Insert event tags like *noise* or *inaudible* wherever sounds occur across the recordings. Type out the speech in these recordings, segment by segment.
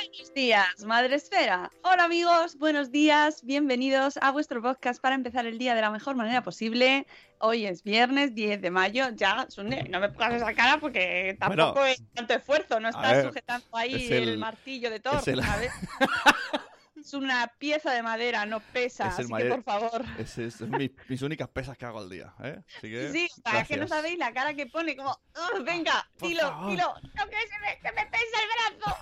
Buenos días, Madre Esfera. Hola amigos, buenos días, bienvenidos a vuestro podcast para empezar el día de la mejor manera posible. Hoy es viernes 10 de mayo, ya, Sune, no me pongas esa cara porque tampoco Bueno, es tanto esfuerzo, no estás ver, sujetando ahí es el, el- martillo de Thor, es el- ¿sabes? *laughs* Es una pieza de madera, no pesa, Es así que mayor- por favor. Es, es mi- mis únicas pesas que hago al día, ¿eh? Así que, Sí, para que no sabéis la cara que pone, como, "Ugh, venga, favor. tilo, no que se me, que me pesa el brazo.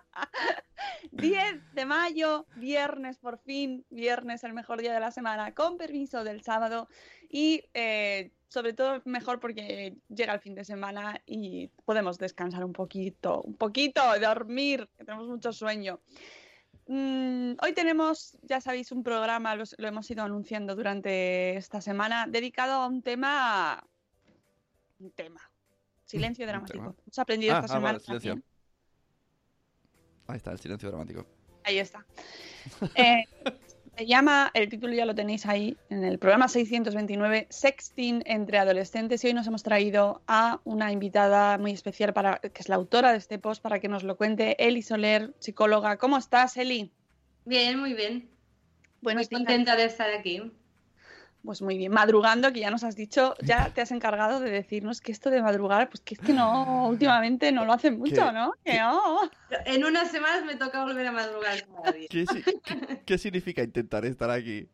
*laughs* 10 de mayo, viernes por fin, viernes el mejor día de la semana, con permiso del sábado y eh, sobre todo mejor porque llega el fin de semana y podemos descansar un poquito, un poquito, dormir, que tenemos mucho sueño. Mm, hoy tenemos, ya sabéis, un programa, los- lo hemos ido anunciando durante esta semana, dedicado a un tema... Un tema. Silencio dramático. Hemos aprendido Ah, esta ah, semana. vale. Ahí está, el silencio dramático. Ahí está. Eh, *laughs* se llama, el título ya lo tenéis ahí en el programa 629, Sexting entre adolescentes. Y hoy nos hemos traído a una invitada muy especial, para, que es la autora de este post, para que nos lo cuente. Eli Soler, psicóloga. ¿Cómo estás, Eli? Bien, muy bien. Bueno, muy contenta de estar aquí. Pues muy bien, madrugando, que ya nos has dicho, ya te has encargado de decirnos que esto de madrugar, pues que es que no, últimamente no lo hacen mucho, ¿Qué? ¿no? Que ¿Qué? no. En unas semanas me toca volver a madrugar cada día. ¿Qué, si- qué- qué significa intentar estar aquí?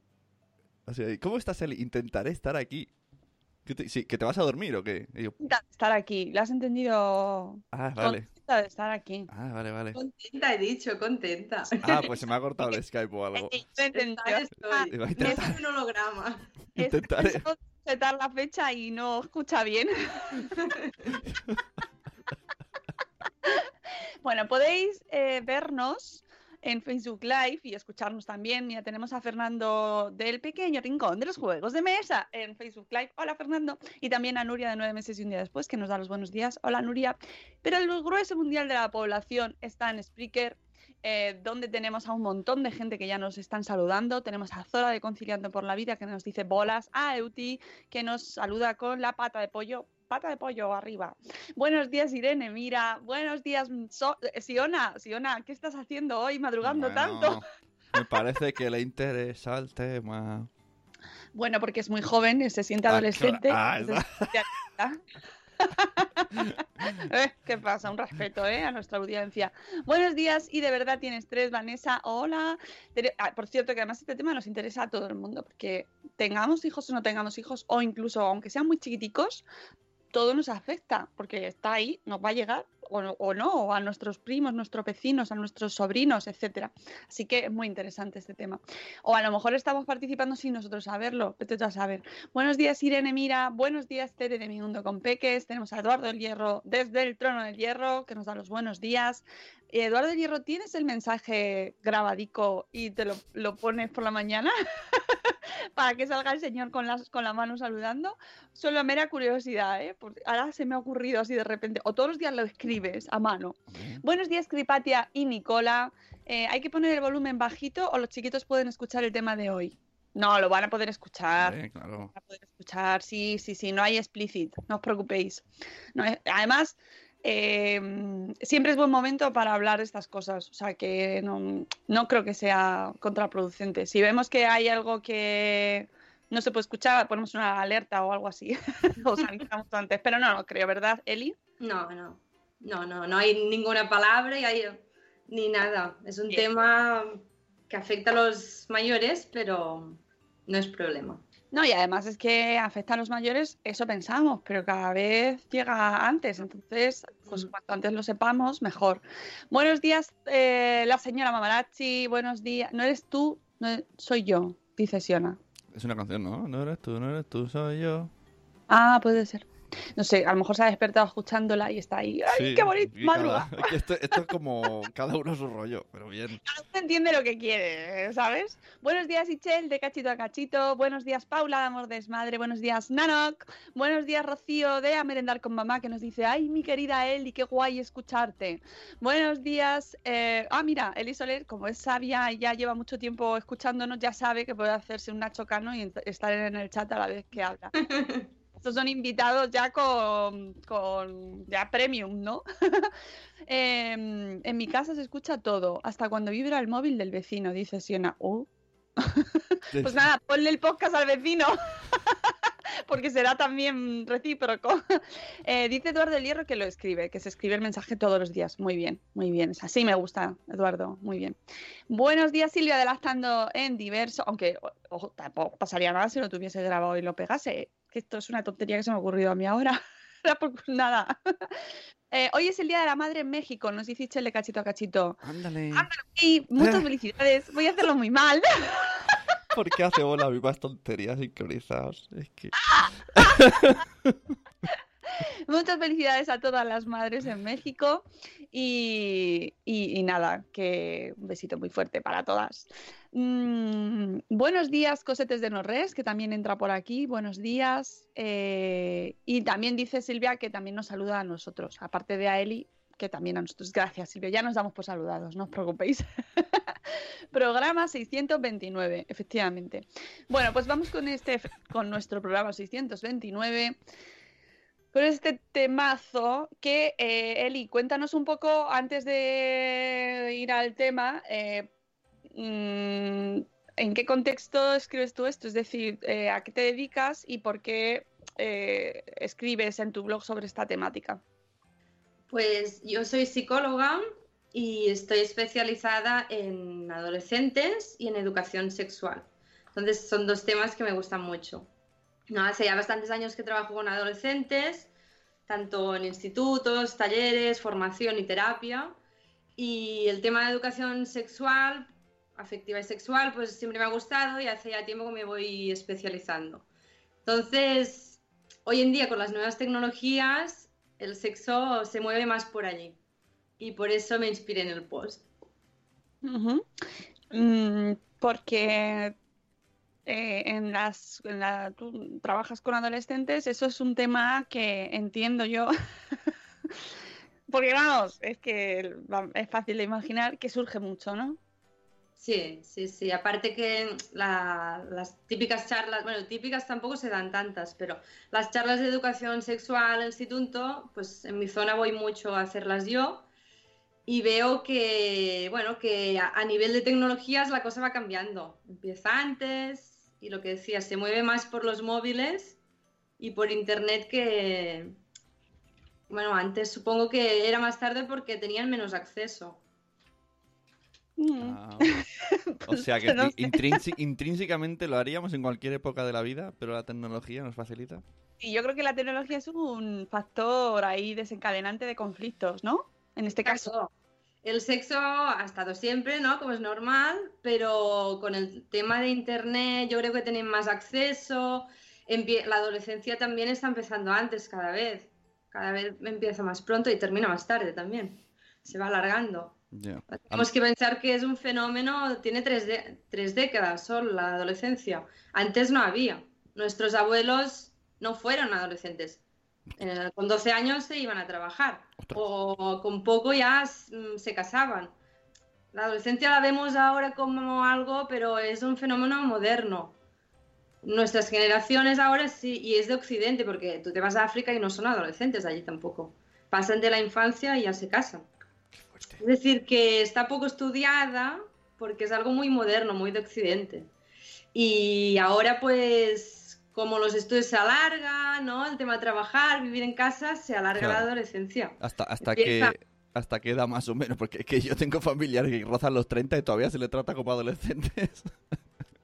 O sea, ¿Cómo estás, Eli? Intentaré estar aquí. ¿Qué te- sí, ¿Que te vas a dormir o qué? Yo, Estar aquí, lo has entendido. ah, vale. Contenta de estar aquí. Ah, vale, vale. Contenta, he dicho, contenta. Ah, pues se me ha *laughs* cortado el Skype o algo. Estoy. Intentar- es un holograma. *laughs* Es Intentaré. setar la fecha y no escucha bien. *laughs* bueno, podéis eh, vernos en Facebook Live y escucharnos también. Mira, tenemos a Fernando del pequeño rincón de los juegos de mesa en Facebook Live. Hola, Fernando. Y también a Nuria de nueve meses y un día después, que nos da los buenos días. Hola, Nuria. Pero el grueso mundial de la población está en Spreaker, eh, donde tenemos a un montón de gente que ya nos están saludando. Tenemos a Zora de Conciliando por la Vida que nos dice bolas, a Euti que nos saluda con la pata de pollo, pata de pollo arriba. Buenos días Irene, mira, buenos días mm, So- eh, Siona, Siona, ¿qué estás haciendo hoy madrugando tanto? *laughs* Me parece que le interesa el tema. Bueno, porque es muy joven, y se siente Ah, adolescente. claro. Ah. *laughs* Eh, ¿Qué pasa? Un respeto ¿eh? a nuestra audiencia. Buenos días y de verdad tienes tres, Vanessa. Hola. Ah, por cierto, que además este tema nos interesa a todo el mundo, porque tengamos hijos o no tengamos hijos, o incluso aunque sean muy chiquiticos, todo nos afecta, porque está ahí, nos va a llegar o, o no, o a nuestros primos, nuestros vecinos, a nuestros sobrinos, etcétera. Así que es muy interesante este tema. O a lo mejor estamos participando sin nosotros saberlo, vete tú a saber. Buenos días, Irene Mira, buenos días, Tere de Mi Mundo con Peques, tenemos a Eduardo del Hierro desde el Trono del Hierro, que nos da los buenos días. Eduardo Hierro, ¿tienes el mensaje grabadico y te lo, lo pones por la mañana? *laughs* para que salga el señor con, las, con la mano saludando. Solo mera curiosidad, ¿eh? Porque ahora se me ha ocurrido así de repente. O todos los días lo escribes a mano. Buenos días, Cripatia y Nicola. Eh, ¿Hay que poner el volumen bajito o los chiquitos pueden escuchar el tema de hoy? No, lo van a poder escuchar. Hombre, claro. Van a poder escuchar, sí, sí, sí, no hay explicit, no os preocupéis. No, eh, además, eh, siempre es buen momento para hablar de estas cosas, o sea que no, no creo que sea contraproducente. Si vemos que hay algo que no se puede escuchar, ponemos una alerta o algo así, *laughs* os avisamos antes, pero no, no creo, ¿verdad, Eli? No, no. No, no, no hay ninguna palabra y hay- ni nada. Es un tema que afecta a los mayores, pero no es problema. No, y además es que afecta a los mayores, eso pensamos, pero cada vez llega antes, entonces, pues Mm. cuanto antes lo sepamos, mejor. Buenos días, eh, la señora Mamarachi, buenos días. No eres tú, no e- soy yo, dice Siona. Es una canción, ¿no? No eres tú, no eres tú, soy yo. Ah, puede ser. No sé, a lo mejor se ha despertado escuchándola y está ahí. ¡Ay, Sí, qué bonito! Madruga. cada- *laughs* esto, esto es como cada uno su rollo, pero bien. Cada uno entiende lo que quiere, ¿sabes? Buenos días, Ichel, de cachito a cachito. Buenos días, Paula, de Amor Desmadre. Buenos días, Nanok. Buenos días, Rocío, de A Merendar con Mamá, que nos dice, ay, mi querida Eli, qué guay escucharte. Buenos días. eh, Ah, mira, Eli Soler, como es sabia y ya lleva mucho tiempo escuchándonos, ya sabe que puede hacerse un Nacho Cano y estar en el chat a la vez que habla. *laughs* Estos son invitados ya con, con ya premium, ¿no? *laughs* Em, en mi casa se escucha todo, hasta cuando vibra el móvil del vecino, dice Siona. Oh. *laughs* Pues nada, ponle el podcast al vecino. *laughs* Porque será también recíproco. Eh, dice Eduardo del Hierro que lo escribe, que se escribe el mensaje todos los días. Muy bien, muy bien. Así me gusta, Eduardo. Muy bien. Buenos días, Silvia, adelantando en diverso. Aunque ojo, tampoco pasaría nada si lo tuviese grabado y lo pegase. Que esto es una tontería que se me ha ocurrido a mí ahora. *laughs* Nada. *laughs* Eh, hoy es el Día de la Madre en México, nos dice Chele cachito a cachito. Ándale. Y muchas felicidades. Voy a hacerlo muy mal. *laughs* ¿Por qué hacemos las mismas tonterías sincronizadas? Es que... Muchas felicidades a todas las madres en México y, nada, que un besito muy fuerte para todas. Mm, buenos días, Cosetes de Norres, que también entra por aquí. Buenos días. Eh, y también dice Silvia que también nos saluda a nosotros, aparte de a Eli, que también a nosotros. Gracias, Silvia. Ya nos damos por saludados, no os preocupéis. *laughs* programa 629, efectivamente. Bueno, pues vamos con este, con nuestro programa 629 con este temazo que, eh, Eli, cuéntanos un poco antes de ir al tema, eh, mm, ¿en qué contexto escribes tú esto? Es decir, eh, ¿a qué te dedicas y por qué escribes en tu blog sobre esta temática? Pues yo soy psicóloga y estoy especializada en adolescentes y en educación sexual. Entonces son dos temas que me gustan mucho. Hace ya bastantes años que trabajo con adolescentes, tanto en institutos, talleres, formación y terapia. Y el tema de educación sexual, afectiva y sexual, pues siempre me ha gustado y hace ya tiempo que me voy especializando. Entonces, hoy en día con las nuevas tecnologías, el sexo se mueve más por allí. Y por eso me inspiré en el post. Mm, porque eh, en las, trabajas con adolescentes, eso es un tema que entiendo yo. *laughs* Porque vamos, es que es fácil de imaginar que surge mucho, ¿no? Sí, sí, sí. Aparte que la- las típicas charlas, bueno, típicas tampoco se dan tantas, pero las charlas de educación sexual en el instituto, pues en mi zona voy mucho a hacerlas yo y veo que, bueno, que a, a nivel de tecnologías la cosa va cambiando. Empieza antes y lo que decía, se mueve más por los móviles y por internet que, bueno, antes supongo que era más tarde porque tenían menos acceso. Mm. Ah, *laughs* o sea que No sé. intrínsi- intrínsecamente lo haríamos en cualquier época de la vida, pero la tecnología nos facilita. Y yo creo que la tecnología es un factor ahí desencadenante de conflictos, ¿no? En este caso. El sexo ha estado siempre, ¿no? Como es normal, pero con el tema de internet yo creo que tienen más acceso. La adolescencia también está empezando antes cada vez. Cada vez empieza más pronto y termina más tarde también. Se va alargando. Ya. Tenemos que pensar que es un fenómeno, tiene tres, de- tres décadas solo la adolescencia. Antes no había. Nuestros abuelos no fueron adolescentes. Eh, con 12 años se iban a trabajar Ostras. o con poco ya mm, se casaban. La adolescencia la vemos ahora como algo, pero es un fenómeno moderno. Nuestras generaciones ahora sí, y es de Occidente, porque tú te vas a África y no son adolescentes allí tampoco. Pasan de la infancia y ya se casan. Es decir, que está poco estudiada porque es algo muy moderno, muy de Occidente. Y ahora, pues, como los estudios se alargan, ¿no? El tema de trabajar, vivir en casa, se alarga Claro. la adolescencia. Hasta, hasta Empieza. que hasta edad más o menos, porque es que yo tengo familiares que rozan los 30 y todavía se le trata como adolescentes.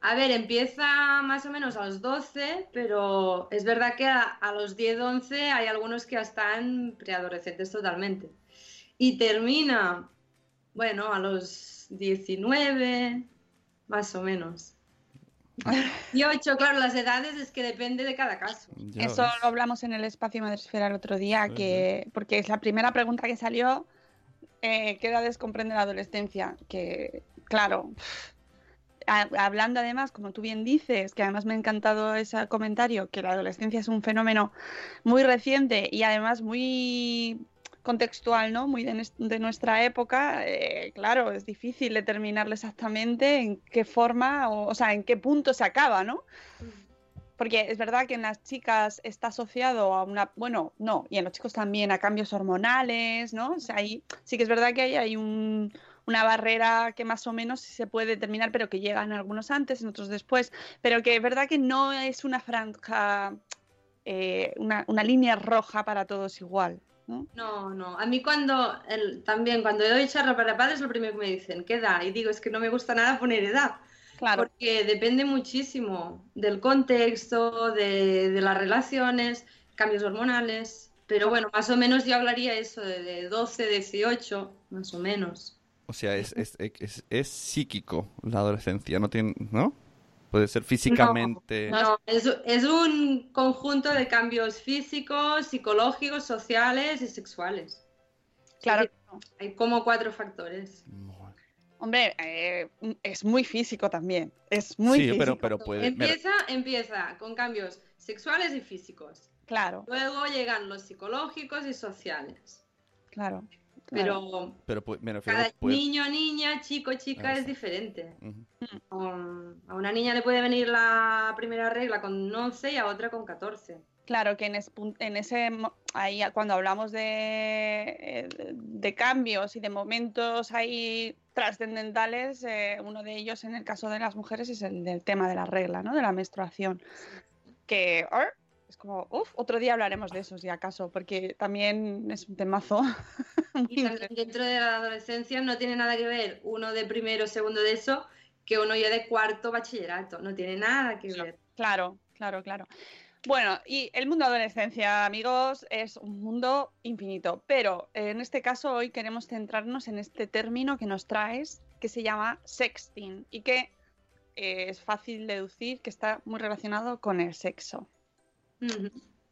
A ver, empieza más o menos a los 12, pero es verdad que a, a los 10, 11 hay algunos que ya están preadolescentes totalmente. Y termina, bueno, a los 19, más o menos. 18, claro, las edades es que depende de cada caso. Ya Eso ves. lo hablamos en el espacio Madresfera el otro día, Sí, que porque es la primera pregunta que salió, eh, ¿qué edades comprende la adolescencia? Que, claro, a- hablando además, como tú bien dices, que además me ha encantado ese comentario, que la adolescencia es un fenómeno muy reciente y además muy contextual, ¿no? Muy de, nues- de nuestra época, eh, claro, es difícil determinarlo exactamente en qué forma, o, o sea, en qué punto se acaba, ¿no? Porque es verdad que en las chicas está asociado a una, bueno, no, y en los chicos también a cambios hormonales, ¿no? O sea, ahí sí que es verdad que hay, hay un- una barrera que más o menos se puede determinar, pero que llegan algunos antes, en otros después, pero que es verdad que no es una franja, eh, una, una línea roja para todos igual, ¿no? No, no. A mí cuando, el- también cuando doy charla para padres, lo primero que me dicen, ¿qué edad? Y digo, es que no me gusta nada poner edad. Claro, Porque depende muchísimo del contexto, de, de las relaciones, cambios hormonales. Pero bueno, más o menos yo hablaría eso de, de 12, 18, más o menos. O sea, es, es, es, es psíquico la adolescencia, no tiene, ¿no? Puede ser físicamente. No, es, es un conjunto de cambios físicos, psicológicos, sociales y sexuales. claro. Hay como cuatro factores. Hombre, eh, es muy físico también, es muy sí, físico. pero, pero puede. Empieza, empieza con cambios sexuales y físicos. Claro, Luego llegan los psicológicos y sociales. claro. Pero pero pu- me refiero, cada niño, niña, chico, chica Eso. es diferente. Um, a una niña le puede venir la primera regla con 11 y a otra con 14. Claro que en, es- en ese ahí cuando hablamos de, eh, de cambios y de momentos ahí trascendentales, eh, uno de ellos en el caso de las mujeres es el del tema de la regla, ¿no? De la menstruación. Que es como, uff, otro día hablaremos de eso si acaso, porque también es un temazo. *laughs* Y también dentro de la adolescencia no tiene nada que ver uno de primero, segundo de eso, que uno ya de cuarto bachillerato. No tiene nada que ver. Claro, claro, claro. Bueno, y el mundo adolescencia, amigos, es un mundo infinito, pero eh, en este caso hoy queremos centrarnos en este término que nos traes, que se llama sexting, y que eh, es fácil deducir que está muy relacionado con el sexo.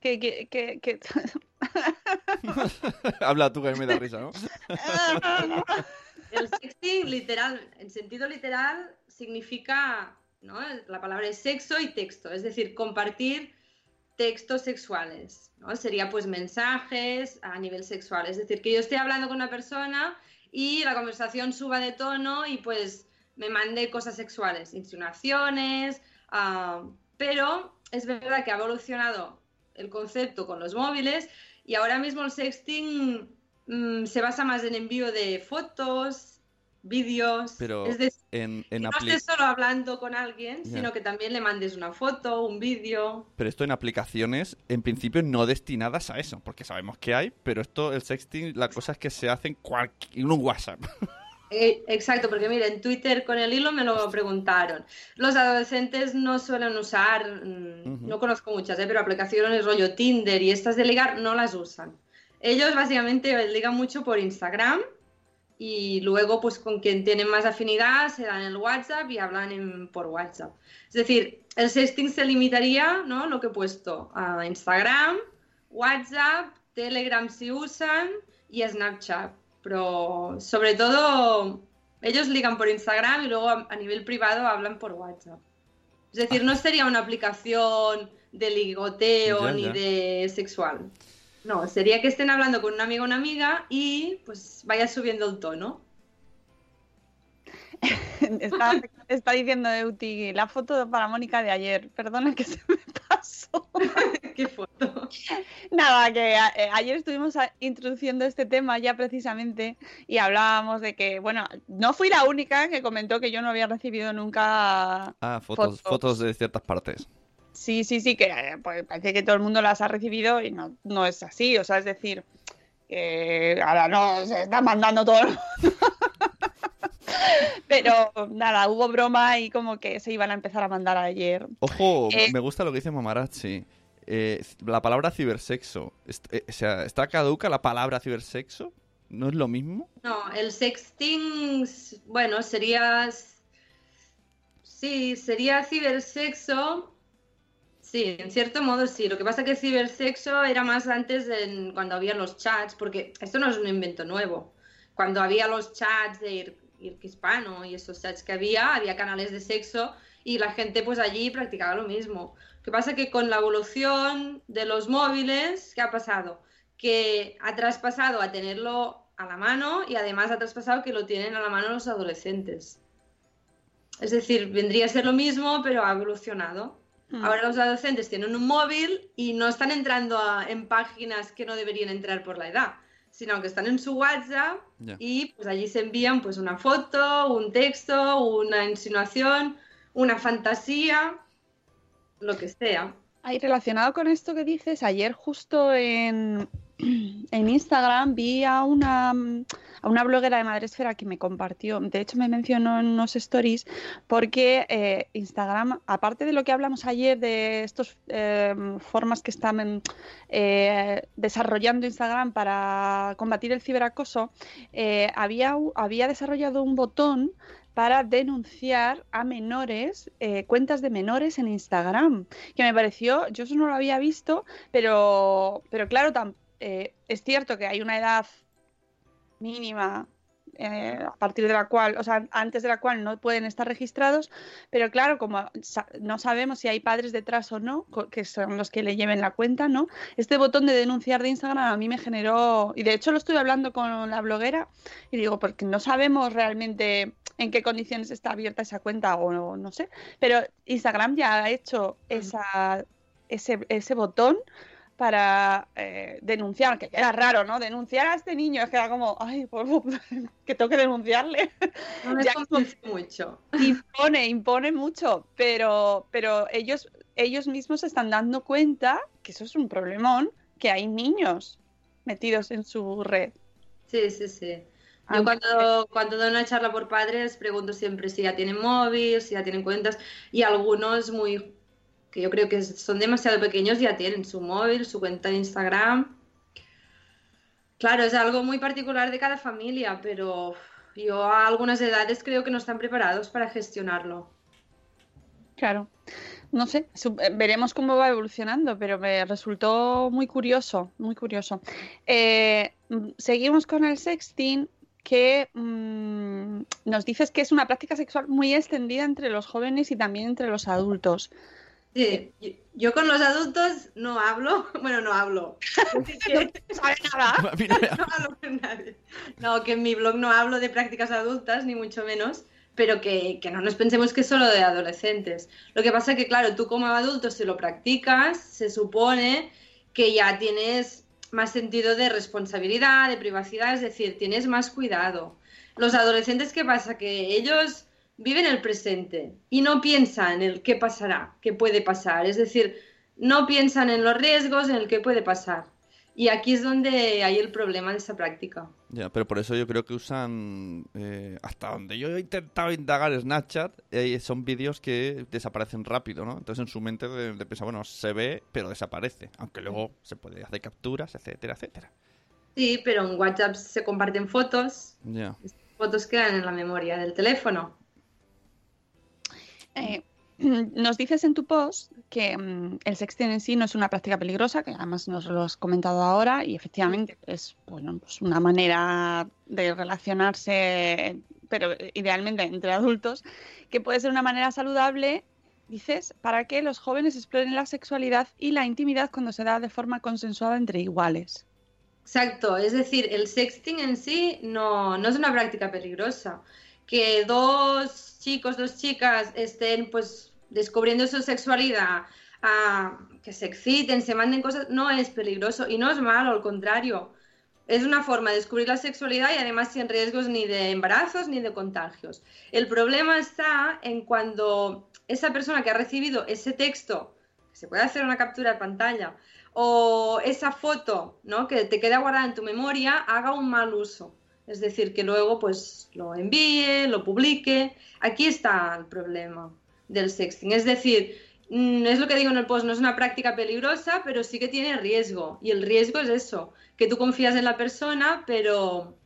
Que, que, que, que- *laughs* Habla tú que a mí me da risa, ¿no? El sexting, literal, en sentido literal, significa, ¿no? La palabra es sexo y texto, es decir, compartir textos sexuales, ¿no? Sería pues mensajes a nivel sexual, es decir, que yo esté hablando con una persona y la conversación suba de tono y pues me mande cosas sexuales, insinuaciones, ah, pero es verdad que ha evolucionado el concepto con los móviles y ahora mismo el sexting mm, se basa más en envío de fotos, vídeos, Pero es decir, en, que en no estés solo hablando con alguien, sino que también le mandes una foto, un vídeo. Pero esto en aplicaciones, en principio, no destinadas a eso, porque sabemos que hay, pero esto, el sexting, la cosa es que se hace en, en un WhatsApp. *laughs* Eh, exacto, porque mire, en Twitter con el hilo me lo preguntaron. Los adolescentes no suelen usar, mm, no conozco muchas, eh, pero aplicaciones rollo Tinder y estas de ligar no las usan. Ellos básicamente ligan mucho por Instagram y luego pues con quien tienen más afinidad se dan el WhatsApp y hablan en- por WhatsApp. Es decir, el sexting se limitaría, ¿no? Lo que he puesto a Instagram, WhatsApp, Telegram si usan y Snapchat. Pero sobre todo ellos ligan por Instagram y luego a, a nivel privado hablan por WhatsApp. Es decir, no sería una aplicación de ligoteo Ya, ni ya. de sexual. No, sería que estén hablando con un amigo o una amiga y pues vaya subiendo el tono. *laughs* Está, está diciendo Euti la foto para Mónica de ayer. Perdona que se me pasó. ¿Qué foto? *laughs* Nada, que a- eh, ayer estuvimos a- introduciendo este tema ya precisamente y hablábamos de que, bueno, no fui la única que comentó que yo no había recibido nunca. Ah, fotos, Fotos. fotos de ciertas partes. Sí, sí, sí, que eh, pues, parece que todo el mundo las ha recibido y no, no es así. O sea, es decir, que ahora no se está mandando todo. el mundo. *laughs* Pero nada, hubo broma y como que se iban a empezar a mandar ayer. Ojo, Eh. me gusta lo que dice Mamarazzi. Eh, la palabra cibersexo. Eh, ¿está caduca la palabra cibersexo? ¿No es lo mismo? No, el sexting, bueno, sería... Sí, sería cibersexo. Sí, en cierto modo sí. Lo que pasa que cibersexo era más antes en- cuando había los chats, porque esto no es un invento nuevo. Cuando había los chats de Ir- Hispano y esos chats que había, había canales de sexo y la gente pues allí practicaba lo mismo. Lo que pasa que con la evolución de los móviles, ¿qué ha pasado? Que ha traspasado a tenerlo a la mano y además ha traspasado que lo tienen a la mano los adolescentes. Es decir, vendría a ser lo mismo, pero ha evolucionado. Mm. Ahora los adolescentes tienen un móvil y no están entrando a- en páginas que no deberían entrar por la edad, sino que están en su WhatsApp y pues allí se envían pues una foto, un texto, una insinuación, una fantasía, lo que sea. Ahí relacionado con esto que dices, ayer justo en, *clears throat* en Instagram vi a una, a una bloguera de Madresfera que me compartió, de hecho me mencionó en unos stories, porque eh, Instagram, aparte de lo que hablamos ayer de estas formas que están eh, desarrollando Instagram para combatir el ciberacoso, eh, había, había desarrollado un botón para denunciar a menores, eh, cuentas de menores en Instagram, que me pareció, yo eso no lo había visto, pero, pero claro, eh, es cierto que hay una edad mínima eh, a partir de la cual, o sea, antes de la cual no pueden estar registrados, pero claro, como sa- no sabemos si hay padres detrás o no, que son los que le lleven la cuenta, ¿no? Este botón de denunciar de Instagram a mí me generó, y de hecho lo estuve hablando con la bloguera y digo, porque no sabemos realmente en qué condiciones está abierta esa cuenta o no, no sé, pero Instagram ya ha hecho esa, ese, ese botón para eh, denunciar, que era raro, ¿no? Denunciar a este niño, es que era como, ay, por favor, *laughs* que tengo que denunciarle. No me *laughs* mucho. impone, impone mucho, pero, pero ellos, ellos mismos se están dando cuenta que eso es un problemón, que hay niños metidos en su red. Sí, sí, sí. Yo cuando, cuando doy una charla por padres pregunto siempre si ya tienen móvil, si ya tienen cuentas y algunos muy que yo creo que son demasiado pequeños ya tienen su móvil, su cuenta de Instagram. Claro, es algo muy particular de cada familia, pero yo a algunas edades creo que no están preparados para gestionarlo. Claro. No sé, eh, veremos cómo va evolucionando, pero me resultó muy curioso, muy curioso. Eh, mm, seguimos con el sexting, que mm, nos dices que es una práctica sexual muy extendida entre los jóvenes y también entre los adultos. Sí, yo, yo con los adultos no hablo, *laughs* bueno, no hablo. *laughs* No sabe nada. *laughs* Mira, no hablo con nadie. No, que en mi blog no hablo de prácticas adultas, ni mucho menos, pero que, que no nos pensemos que es solo de adolescentes. Lo que pasa es que, claro, tú como adulto, si lo practicas, se supone que ya tienes más sentido de responsabilidad, de privacidad, es decir, tienes más cuidado. Los adolescentes, ¿qué pasa? Que ellos viven el presente y no piensan en el qué pasará, qué puede pasar. Es decir, no piensan en los riesgos, en el qué puede pasar. Y aquí es donde hay el problema de esa práctica. Ya, pero por eso yo creo que usan, eh, hasta donde yo he intentado indagar Snapchat, eh, son vídeos que desaparecen rápido, ¿no? Entonces en su mente de, de bueno, se ve, pero desaparece. Aunque luego se puede hacer capturas, etcétera, etcétera. Sí, pero en WhatsApp se comparten fotos. Ya. Fotos quedan en la memoria del teléfono. Eh, *clears throat* nos dices en tu post que mm, el sexting en sí no es una práctica peligrosa, que además nos lo has comentado ahora, y efectivamente es bueno, pues una manera de relacionarse, pero idealmente entre adultos, que puede ser una manera saludable, dices, para que los jóvenes exploren la sexualidad y la intimidad cuando se da de forma consensuada entre iguales. Exacto, es decir, el sexting en sí no, no es una práctica peligrosa. Que dos chicos, dos chicas estén pues descubriendo su sexualidad, que se exciten, se manden cosas, no es peligroso y no es malo, al contrario. Es una forma de descubrir la sexualidad y además sin riesgos ni de embarazos ni de contagios. El problema está en cuando esa persona que ha recibido ese texto, se puede hacer una captura de pantalla, o esa foto, ¿no? Que te queda guardada en tu memoria, haga un mal uso. Es decir, que luego pues lo envíe, lo publique. Aquí está el problema del sexting. Es decir, mm, es lo que digo en el post, no es una práctica peligrosa, pero sí que tiene riesgo. Y el riesgo es eso, que tú confías en la persona, pero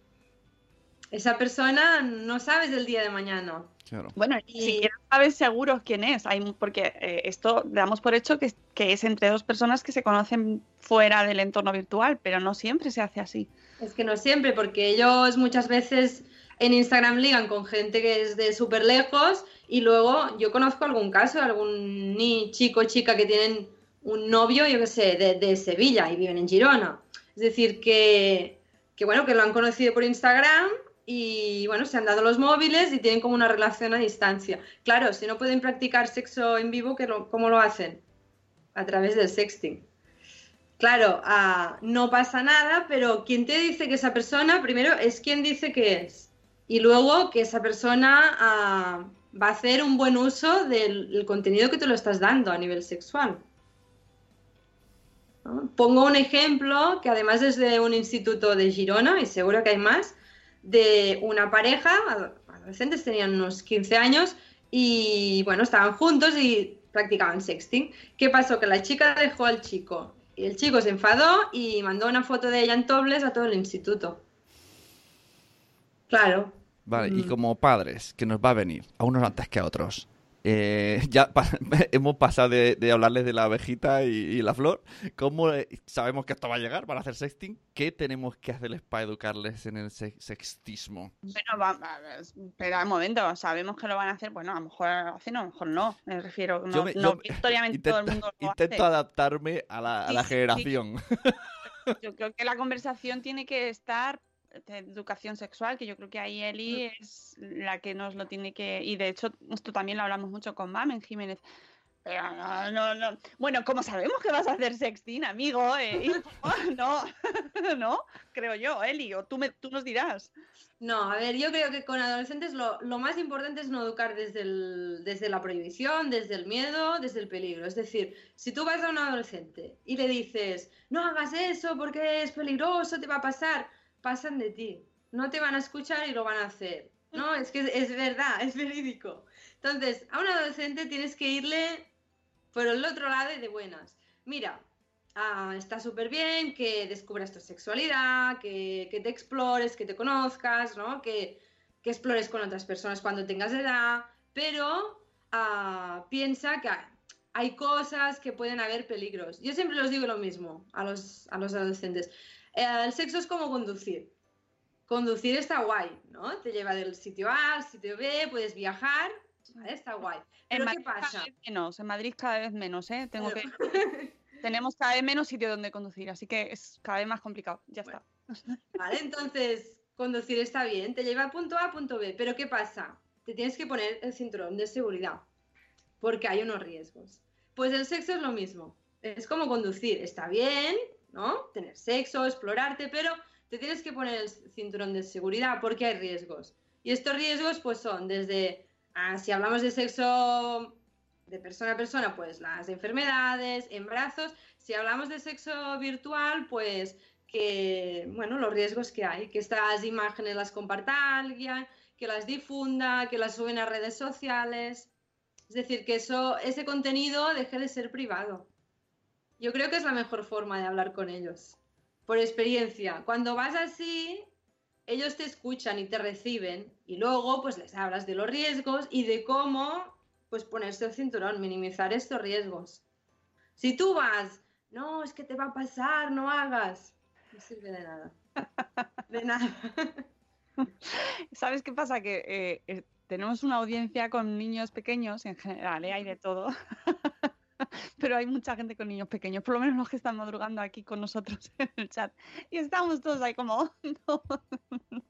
esa persona no sabes del día de mañana. Claro. Bueno, ni Y- siquiera sabes seguros quién es, Hay, porque eh, esto damos por hecho que, que es entre dos personas que se conocen fuera del entorno virtual, pero no siempre se hace así. Es que no siempre, porque ellos muchas veces en Instagram ligan con gente que es de súper lejos y luego yo conozco algún caso, algún ni chico o chica que tienen un novio, yo qué sé, de, de Sevilla y viven en Girona. Es decir, que, que bueno, que lo han conocido por Instagram y bueno, se han dado los móviles y tienen como una relación a distancia. Claro, si no pueden practicar sexo en vivo, ¿qué lo- ¿cómo lo hacen? A través del sexting. Claro, ah, no pasa nada, pero quien te dice que esa persona, primero, es quien dice que es. Y luego que esa persona ah, va a hacer un buen uso del, contenido que te lo estás dando a nivel sexual. Pongo un ejemplo que además es de un instituto de Girona, y seguro que hay más, de una pareja, ado- adolescentes, tenían unos 15 años, y bueno, estaban juntos y practicaban sexting. ¿Qué pasó? Que la chica dejó al chico. Y el chico se enfadó y mandó una foto de ella en topless a todo el instituto. Claro. Vale, y Mm. como padres, que nos va a venir, a unos antes que a otros. Eh, *laughs* ya pa- *laughs* hemos pasado de, de hablarles de la abejita y, y la flor. ¿Cómo eh, sabemos que esto va a llegar para hacer sexting? ¿Qué tenemos que hacerles para educarles en el se- sextismo? Bueno, va, va- espera un momento, sabemos que lo van a hacer, bueno, a lo mejor lo hacen, a lo mejor no, me refiero, no, Yo me- no me- obligatoriamente todo el Intento, mundo lo intento hace. adaptarme a la, a la Sí, sí, sí. generación. Yo creo que la conversación tiene que estar de educación sexual, que yo creo que ahí Eli es la que nos lo tiene que... Y de hecho, esto también lo hablamos mucho con Mamen Jiménez. Pero no, no, no. Bueno, como sabemos que vas a hacer sexting, amigo, eh, *laughs* no, *laughs* no, creo yo, Eli, o tú, me, tú nos dirás. No, a ver, yo creo que con adolescentes lo, lo más importante es no educar desde, el- desde la prohibición, desde el miedo, desde el peligro. Es decir, si tú vas a un adolescente y le dices, no hagas eso porque es peligroso, te va a pasar, pasan de ti. No te van a escuchar y lo van a hacer. No, es que es, verdad, es verídico. Entonces, a un adolescente tienes que irle por el otro lado y de buenas. Mira, ah, está súper bien que descubras tu sexualidad, que, que te explores, que te conozcas, ¿no? Que, que explores con otras personas cuando tengas edad, pero ah, piensa que hay- cosas que pueden haber peligros. Yo siempre les digo lo mismo a los, a los adolescentes. Eh, el sexo es como conducir. Conducir está guay, ¿no? Te lleva del sitio A al sitio B, puedes viajar, ¿vale? Está guay. En Pero ¿qué Madrid cada pasa? vez menos, en Madrid cada vez menos, ¿eh? Tengo Claro. que... *laughs* Tenemos cada vez menos sitio donde conducir, así que es cada vez más complicado. Ya Bueno. está. *laughs* ¿Vale? Entonces, conducir está bien, te lleva a punto A a punto B, pero ¿qué pasa? Te tienes que poner el cinturón de seguridad, porque hay unos riesgos. Pues el sexo es lo mismo, es como conducir, está bien, ¿no? Tener sexo, explorarte, pero te tienes que poner el cinturón de seguridad porque hay riesgos. Y estos riesgos pues son desde, ah, si hablamos de sexo de persona a persona, pues las enfermedades, embarazos. Si hablamos de sexo virtual, pues que, bueno, los riesgos que hay, que estas imágenes las comparta alguien, que las difunda, que las suben a redes sociales. Es decir, que eso, ese contenido deje de ser privado. Yo creo que es la mejor forma de hablar con ellos. Por experiencia, cuando vas así, ellos te escuchan y te reciben y luego pues les hablas de los riesgos y de cómo pues ponerse el cinturón, minimizar estos riesgos. Si tú vas, no, es que te va a pasar, no hagas, no sirve de nada. *laughs* De nada. ¿Sabes qué pasa? Que eh, eh, tenemos una audiencia con niños pequeños en general, ¿eh? hay de todo. *laughs* *laughs* Pero hay mucha gente con niños pequeños, por lo menos los que están madrugando aquí con nosotros *laughs* en el chat. Y estamos todos ahí como, no, *laughs*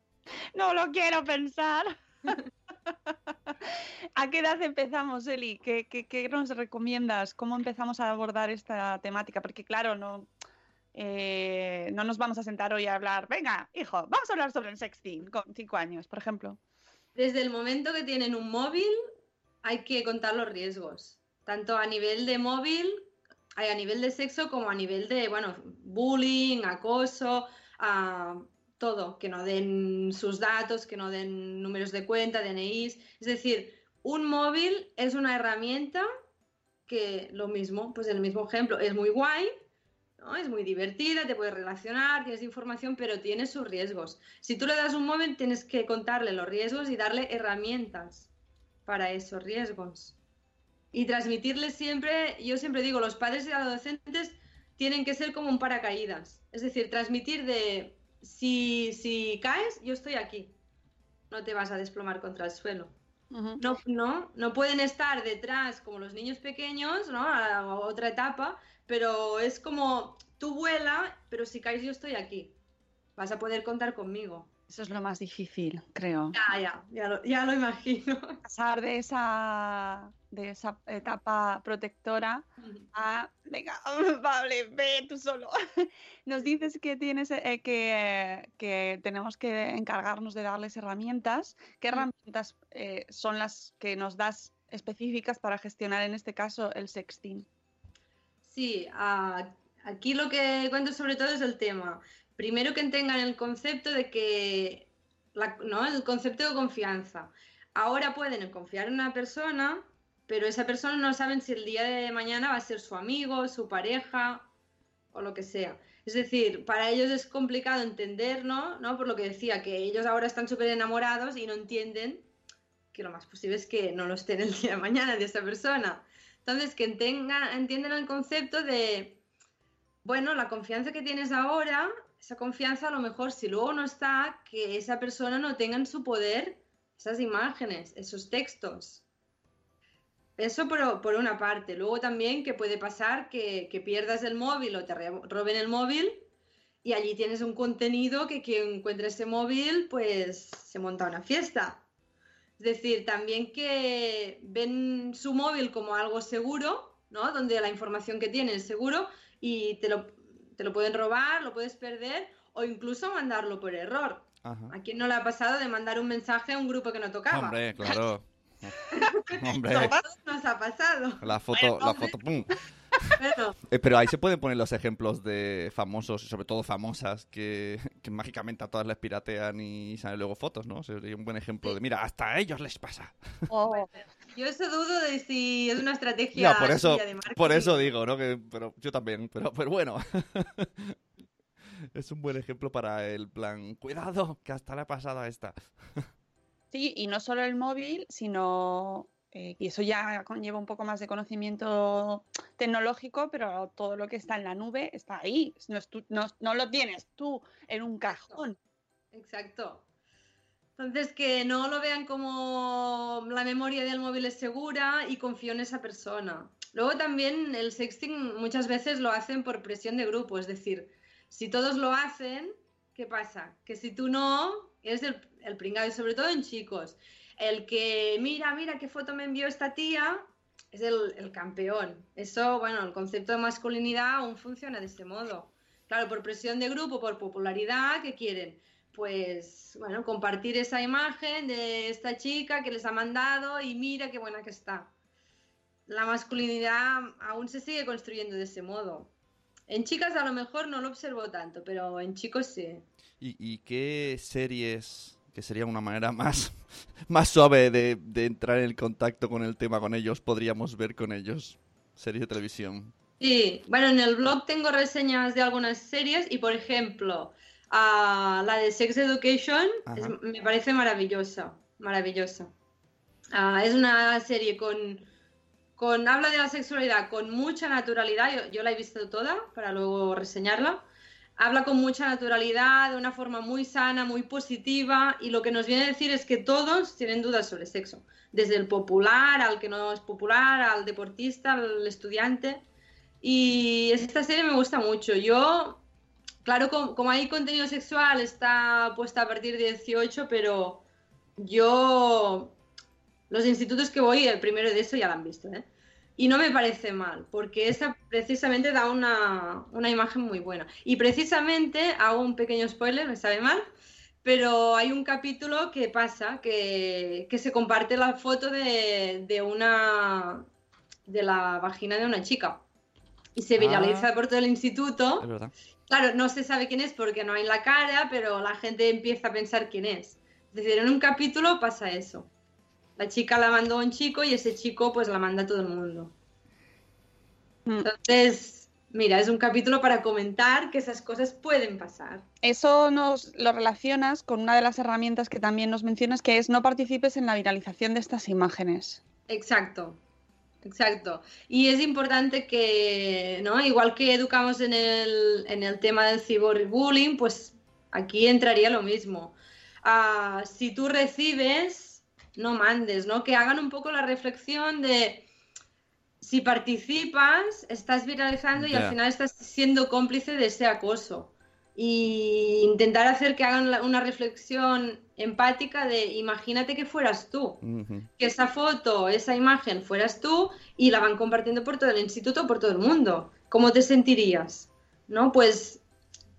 no lo quiero pensar. ¿A qué edad empezamos, Eli? ¿Qué, qué, qué nos recomiendas? ¿Cómo empezamos a abordar esta temática? Porque claro, no, eh, no nos vamos a sentar hoy a hablar, venga, hijo, vamos a hablar sobre el sexting con cinco años, por ejemplo. Desde el momento que tienen un móvil, hay que contar los riesgos, tanto a nivel de móvil, a nivel de sexo, como a nivel de, bueno, bullying, acoso, todo, que no den sus datos, que no den números de cuenta, DNIs. Es decir, un móvil es una herramienta que lo mismo, pues el mismo ejemplo, es muy guay, ¿no? es muy divertida, te puedes relacionar, tienes información, pero tiene sus riesgos. Si tú le das un móvil, tienes que contarle los riesgos y darle herramientas para esos riesgos. Y transmitirle siempre, yo siempre digo, los padres y adolescentes tienen que ser como un paracaídas. Es decir, transmitir de si, si caes, yo estoy aquí. No te vas a desplomar contra el suelo. No, no, no pueden estar detrás como los niños pequeños, ¿no? A, otra etapa, pero es como tú vuela, pero si caes yo estoy aquí. Vas a poder contar conmigo. Eso es lo más difícil, creo. Ya, ya, ya lo, ya lo imagino. *laughs* Pasar de esa, de esa etapa protectora a, venga, *laughs* vale, ve tú solo. *laughs* Nos dices que tienes eh, que, que, tenemos que encargarnos de darles herramientas. ¿Qué herramientas eh, son las que nos das específicas para gestionar en este caso el sexting? Sí, uh, aquí lo que cuento sobre todo es el tema primero que tengan el concepto de que, ¿no? El concepto de confianza. Ahora pueden confiar en una persona, pero esa persona no saben si el día de mañana va a ser su amigo, su pareja o lo que sea. Es decir, para ellos es complicado entender, ¿no? ¿No? Por lo que decía, que ellos ahora están súper enamorados y no entienden que lo más posible es que no lo estén el día de mañana de esa persona. Entonces, que entiendan el concepto de, bueno, la confianza que tienes ahora esa confianza a lo mejor si luego no está, que esa persona no tenga en su poder esas imágenes, esos textos. Eso por, por una parte. Luego también que puede pasar que, que, pierdas el móvil o te roben el móvil y allí tienes un contenido que quien encuentre ese móvil pues se monta una fiesta. Es decir, también que ven su móvil como algo seguro, ¿no? Donde la información que tiene es seguro y te lo, te lo pueden robar, lo puedes perder o incluso mandarlo por error. ¿A quién no le ha pasado de mandar un mensaje a un grupo que no tocaba? Hombre, claro. *laughs* hombre. nos ha pasado. La foto, la foto, pum. Eh, pero ahí se pueden poner los ejemplos de famosos, y sobre todo famosas, que, que, mágicamente a todas les piratean y salen luego fotos, ¿no? Sería un buen ejemplo de, mira, hasta a ellos les pasa. Oh. *laughs* Yo eso dudo de si es una estrategia por eso, de Por eso digo, ¿no? Que, pero yo también, pero, pero bueno. *laughs* es un buen ejemplo para el plan, cuidado, que hasta le ha pasado a esta. sí, y no solo el móvil, sino eh, y eso ya conlleva un poco más de conocimiento tecnológico, pero todo lo que está en la nube está ahí. No, es no, no lo tienes tú en un cajón. Exacto. Entonces, que no lo vean como la memoria del móvil es segura y confío en esa persona. Luego también el sexting muchas veces lo hacen por presión de grupo, es decir, si todos lo hacen, ¿qué pasa? Que si tú no, eres el, el pringado, y sobre todo en chicos. El que, mira, mira qué foto me envió esta tía, es el, campeón. Eso, bueno, el concepto de masculinidad aún funciona de ese modo. Claro, por presión de grupo, por popularidad, ¿qué quieren? Pues, bueno, compartir esa imagen de esta chica que les ha mandado y mira qué buena que está. la masculinidad aún se sigue construyendo de ese modo. En chicas a lo mejor no lo observo tanto, pero en chicos sí. ¿Y, y qué series, que sería una manera más, *laughs* más suave de, de entrar en contacto con el tema con ellos, podríamos ver con ellos? Series de televisión. Sí, bueno, en el blog tengo reseñas de algunas series y, por ejemplo, a la de Sex Education es- me parece maravillosa, maravillosa. Ah, es una serie con, con, habla de la sexualidad con mucha naturalidad, yo, yo la he visto toda para luego reseñarla. Habla con mucha naturalidad, de una forma muy sana, muy positiva, y lo que nos viene a decir es que todos tienen dudas sobre sexo, desde el popular al que no es popular, al deportista, al estudiante. Y esta serie me gusta mucho. Yo, claro, com- como, hay contenido sexual, está puesta a partir de 18, pero yo, los institutos que voy, el primero de eso ya lo han visto, ¿eh? Y no me parece mal, porque esa precisamente da una, una imagen muy buena. Y precisamente, hago un pequeño spoiler, me sabe mal, pero hay un capítulo que pasa, que, que se comparte la foto de, de una de la vagina de una chica. Y se viraliza Ah. por todo el instituto. Es verdad. Claro, no se sabe quién es porque no hay la cara, pero la gente empieza a pensar quién es. Es decir, en un capítulo pasa eso. La chica la mandó a un chico y ese chico pues la manda a todo el mundo. Mm. Entonces, mira, es un capítulo para comentar que esas cosas pueden pasar. Eso nos lo relacionas con una de las herramientas que también nos mencionas, que es no participes en la viralización de estas imágenes. Exacto, exacto. Y es importante que, ¿no? Igual que educamos en el, en el tema del cyberbullying, pues aquí entraría lo mismo. Ah, si tú recibes, no mandes, ¿no? Que hagan un poco la reflexión de si participas, estás viralizando y al final estás siendo cómplice de ese acoso. Y intentar hacer que hagan una reflexión empática de imagínate que fueras tú que esa foto, esa imagen fueras tú y la van compartiendo por todo el instituto, por todo el mundo. ¿Cómo te sentirías? ¿No? Pues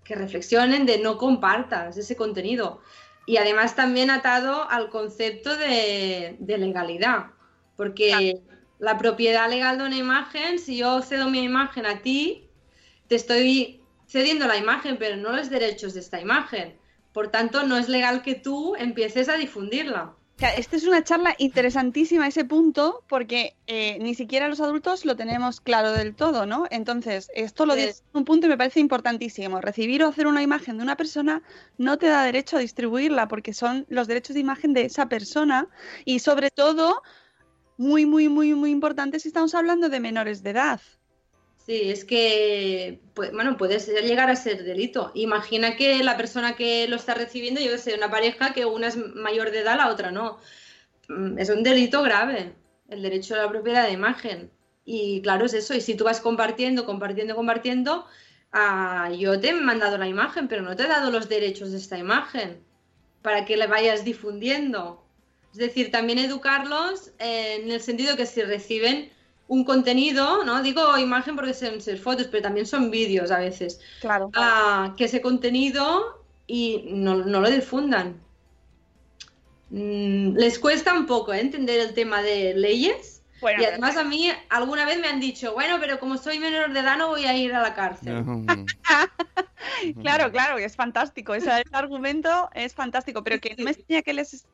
que reflexionen de no compartas ese contenido. Y además también atado al concepto de, de legalidad, porque la propiedad legal de una imagen, si yo cedo mi imagen a ti, te estoy cediendo la imagen, pero no los derechos de esta imagen. Por tanto, no es legal que tú empieces a difundirla. O sea, esta es una charla interesantísima ese punto porque eh, ni siquiera los adultos lo tenemos claro del todo, ¿no? Entonces, esto lo dices en un punto y me parece importantísimo. Recibir o hacer una imagen de una persona no te da derecho a distribuirla porque son los derechos de imagen de esa persona y sobre todo, muy, muy, muy, muy importante si estamos hablando de menores de edad. Sí, es que, pues, bueno, puede llegar a ser delito. Imagina que la persona que lo está recibiendo, yo sé, una pareja que una es mayor de edad, la otra no. Mm, Es un delito grave, el derecho a la propiedad de imagen. Y claro, es eso. Y si tú vas compartiendo, compartiendo, compartiendo, ah, yo te he mandado la imagen, pero no te he dado los derechos de esta imagen para que la vayas difundiendo. Es decir, también educarlos en el sentido que si reciben un contenido, ¿no? Digo imagen porque son fotos, pero también son vídeos a veces. Claro. Ah, que ese contenido y no, no lo difundan. Mm, les cuesta un poco ¿eh? entender el tema de leyes. Bueno, Y además a mí alguna vez me han dicho, bueno, pero como soy menor de edad no voy a ir a la cárcel. *laughs* Claro, claro, es fantástico. Ese, ese argumento es fantástico, pero que no me extraña que les,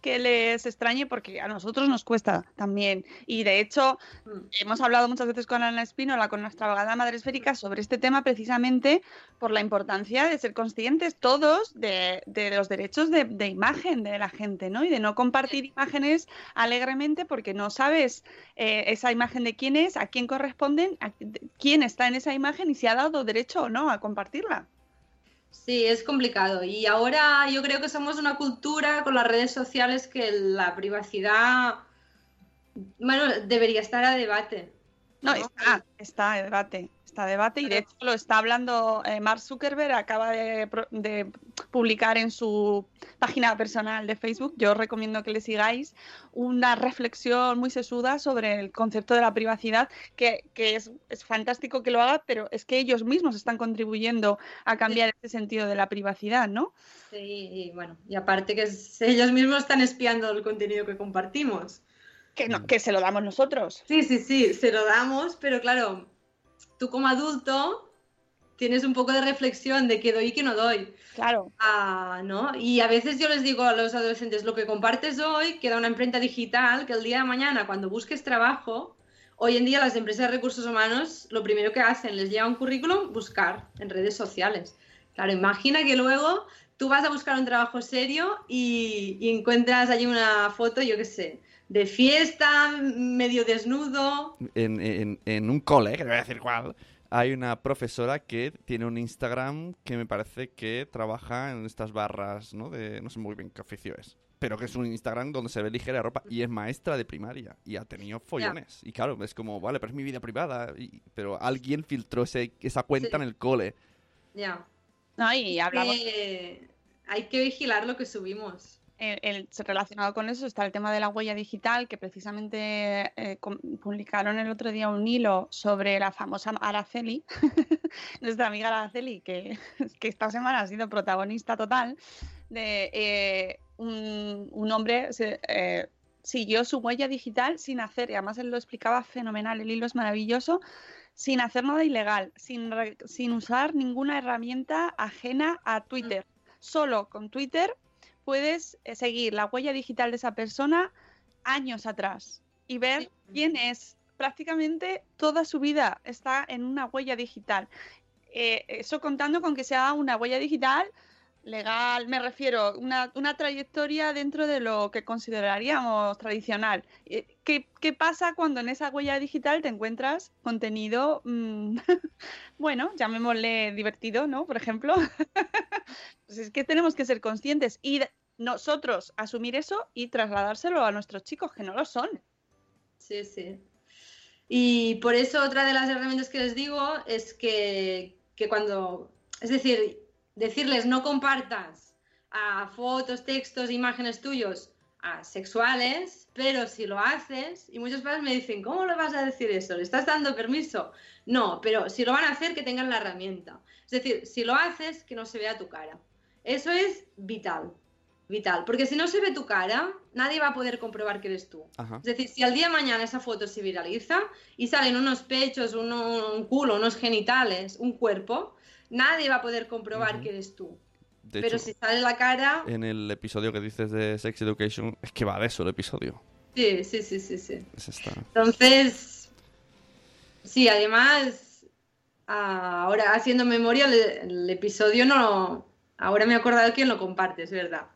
que les extrañe porque a nosotros nos cuesta también. Y de hecho, Mm. hemos hablado muchas veces con Ana Espínola, con nuestra abogada madre esférica, sobre este tema precisamente por la importancia de ser conscientes todos de, de los derechos de, de imagen de la gente, ¿no? Y de no compartir imágenes alegremente porque no sabes eh, esa imagen de quién es, a quién corresponden, a quién está en esa imagen y si ha dado derecho o no a compartirla. Sí, es complicado. Y ahora yo creo que somos una cultura con las redes sociales que la privacidad, bueno, debería estar a debate. No, ¿no? está, está a debate, está debate y de hecho lo está hablando eh, Mark Zuckerberg, acaba de, publicar en su página personal de Facebook, yo os recomiendo que le sigáis, una reflexión muy sesuda sobre el concepto de la privacidad, que, que es, es fantástico que lo haga, pero es que ellos mismos están contribuyendo a cambiar ese sentido de la privacidad, ¿no? Sí, y bueno, y aparte que ellos mismos están espiando el contenido que compartimos. Que, no, que se lo damos nosotros. Sí, sí, sí, se lo damos, pero claro, tú como adulto tienes un poco de reflexión de qué doy y qué no doy. Claro. Ah, ¿no? Y a veces yo les digo a los adolescentes, lo que compartes hoy queda una imprenta digital que el día de mañana, cuando busques trabajo, hoy en día las empresas de recursos humanos lo primero que hacen, les llega un currículum, buscar en redes sociales. Claro, imagina que luego tú vas a buscar un trabajo serio y, y encuentras allí una foto, yo qué sé, de fiesta, medio desnudo. En, en- en un cole, que no voy a decir cuál, hay una profesora que tiene un Instagram que me parece que trabaja en estas barras, ¿no? De, no sé muy bien qué oficio es. Pero que es un Instagram donde se ve ligera ropa y es maestra de primaria y ha tenido follones. Y claro, es como, vale, pero es mi vida privada. y- pero alguien filtró ese- esa cuenta Sí. en el cole. Ya. ¿No? Y hablamos. Eh, hay que vigilar lo que subimos. el- el- relacionado con eso está el tema de la huella digital, que precisamente eh, publicaron el otro día un hilo sobre la famosa Araceli, *laughs* nuestra amiga Araceli, que, que esta semana ha sido protagonista total, de eh, un, un hombre se- eh, siguió su huella digital sin hacer, y además él lo explicaba fenomenal, el hilo es maravilloso, sin hacer nada ilegal, sin, re- sin usar ninguna herramienta ajena a Twitter. Solo con Twitter puedes eh, seguir la huella digital de esa persona años atrás y ver quién es. Prácticamente toda su vida está en una huella digital. Eh, eso contando con que sea una huella digital legal, me refiero, una, una trayectoria dentro de lo que consideraríamos tradicional. Eh, ¿Qué, qué pasa cuando en esa huella digital te encuentras contenido, mm, *laughs* bueno, llamémosle divertido, ¿no? Por ejemplo. *laughs* pues es que tenemos que ser conscientes y nosotros asumir eso y trasladárselo a nuestros chicos que no lo son. Sí, sí. Y por eso otra de las herramientas que les digo es que, que cuando, es decir, decirles no compartas a fotos, textos, imágenes tuyos a sexuales, pero si lo haces, y muchos padres me dicen, ¿cómo le vas a decir eso? ¿Le estás dando permiso? No, pero si lo van a hacer, que tengan la herramienta. Es decir, si lo haces, que no se vea tu cara. Eso es vital, vital, porque si no se ve tu cara, nadie va a poder comprobar que eres tú. Ajá. Es decir, si al día de mañana esa foto se viraliza y salen unos pechos, uno- un culo, unos genitales, un cuerpo, nadie va a poder comprobar que eres tú. De Pero hecho, si sale la cara, en el episodio que dices de Sex Education, es que va de eso el episodio. sí, sí, sí, sí, sí. Es esta. Entonces, sí, además, ah, ahora haciendo memoria, el, el episodio no... Ahora me he acordado quién lo comparte, es verdad.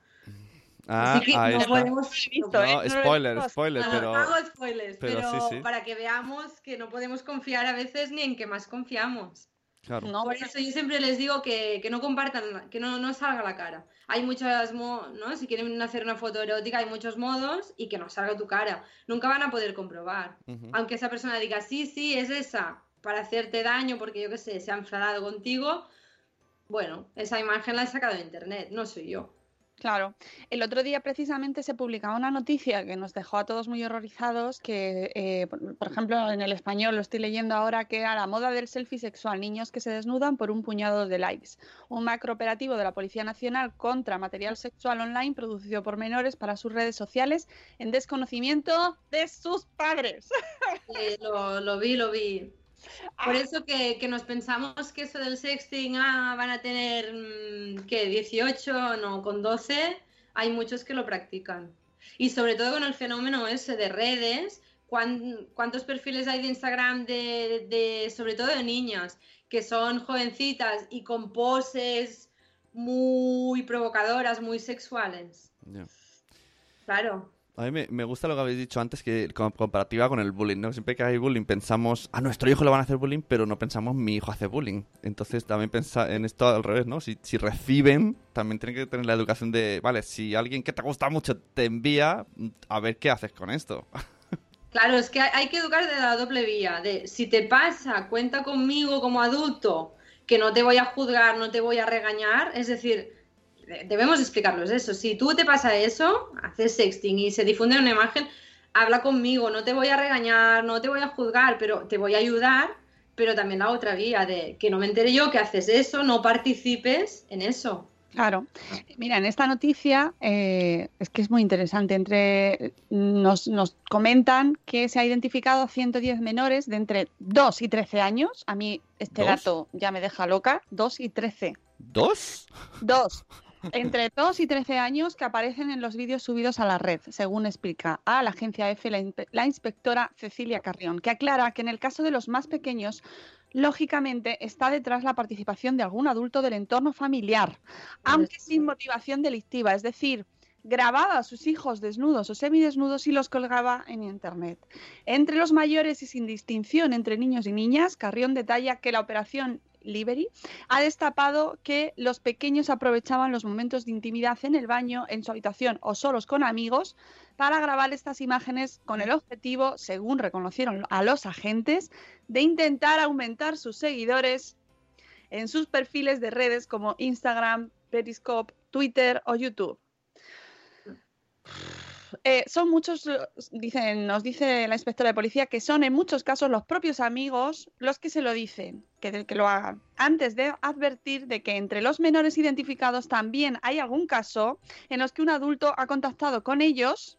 Ah, Así que ahí no está. podemos... visto, ¿eh? No, No he spoiler, visto. spoiler, No, pero... no hago spoilers, pero pero, sí, sí. para que veamos que no podemos confiar a veces ni en que más confiamos. Claro. No, Por eso yo siempre les digo que, que no compartan, que no, no salga la cara. Hay muchas, ¿no? Si quieren hacer una foto erótica, hay muchos modos y que no salga tu cara. Nunca van a poder comprobar. Aunque esa persona diga, sí, sí, es esa, para hacerte daño, porque yo qué sé, se ha enfadado contigo. Bueno, esa imagen la he sacado de internet, no soy yo. Claro. El otro día precisamente se publicaba una noticia que nos dejó a todos muy horrorizados, que eh, por, ejemplo en el español lo estoy leyendo ahora, que era la moda del selfie sexual, niños que se desnudan por un puñado de likes. Un macrooperativo de la Policía Nacional contra material sexual online producido por menores para sus redes sociales en desconocimiento de sus padres. *laughs* Lo, lo vi, lo vi. Por eso que, que nos pensamos que eso del sexting, ah, van a tener, mm, ¿qué? 18, no, con 12, hay muchos que lo practican. Y sobre todo con el fenómeno ese de redes, ¿cuán- ¿cuántos perfiles hay de Instagram de, de, sobre todo de niñas, que son jovencitas y con poses muy provocadoras, muy sexuales? Claro. A mí me, gusta lo que habéis dicho antes, que comparativa con el bullying, ¿no? Siempre que hay bullying pensamos, a nuestro hijo le van a hacer bullying, pero no pensamos, mi hijo hace bullying. Entonces también pensa en esto al revés, ¿no? Si, si reciben, también tienen que tener la educación de, vale, si alguien que te gusta mucho te envía, a ver qué haces con esto. *laughs* Claro, es que hay, que educar de la doble vía, de si te pasa, cuenta conmigo como adulto, que no te voy a juzgar, no te voy a regañar, es decir, de- debemos explicarlos eso. Si tú te pasa eso, haces sexting y se difunde una imagen, habla conmigo, no te voy a regañar, no te voy a juzgar, pero te voy a ayudar, pero también la otra vía de que no me entere yo que haces eso, no participes en eso. Claro. Mira, en esta noticia eh, es que es muy interesante. Entre nos, nos comentan que se ha identificado a 110 menores de entre 2 y 13 años. A mí este ¿Dos? dato ya me deja loca. 2 y 13. ¿Dos? 2. Entre 2 y 13 años que aparecen en los vídeos subidos a la red, según explica a la agencia EFE la, la inspectora Cecilia Carrión, que aclara que en el caso de los más pequeños, lógicamente está detrás la participación de algún adulto del entorno familiar, aunque sin motivación delictiva, es decir, grababa a sus hijos desnudos o semidesnudos y los colgaba en Internet. Entre los mayores y sin distinción entre niños y niñas, Carrión detalla que la operación Liberty ha destapado que los pequeños aprovechaban los momentos de intimidad en el baño, en su habitación o solos con amigos para grabar estas imágenes con el objetivo, según reconocieron a los agentes, de intentar aumentar sus seguidores en sus perfiles de redes como Instagram, Periscope, Twitter o YouTube. Eh, son muchos, dicen, nos dice la inspectora de policía, que son en muchos casos los propios amigos los que se lo dicen, que, que lo hagan, antes de advertir de que entre los menores identificados también hay algún caso en los que un adulto ha contactado con ellos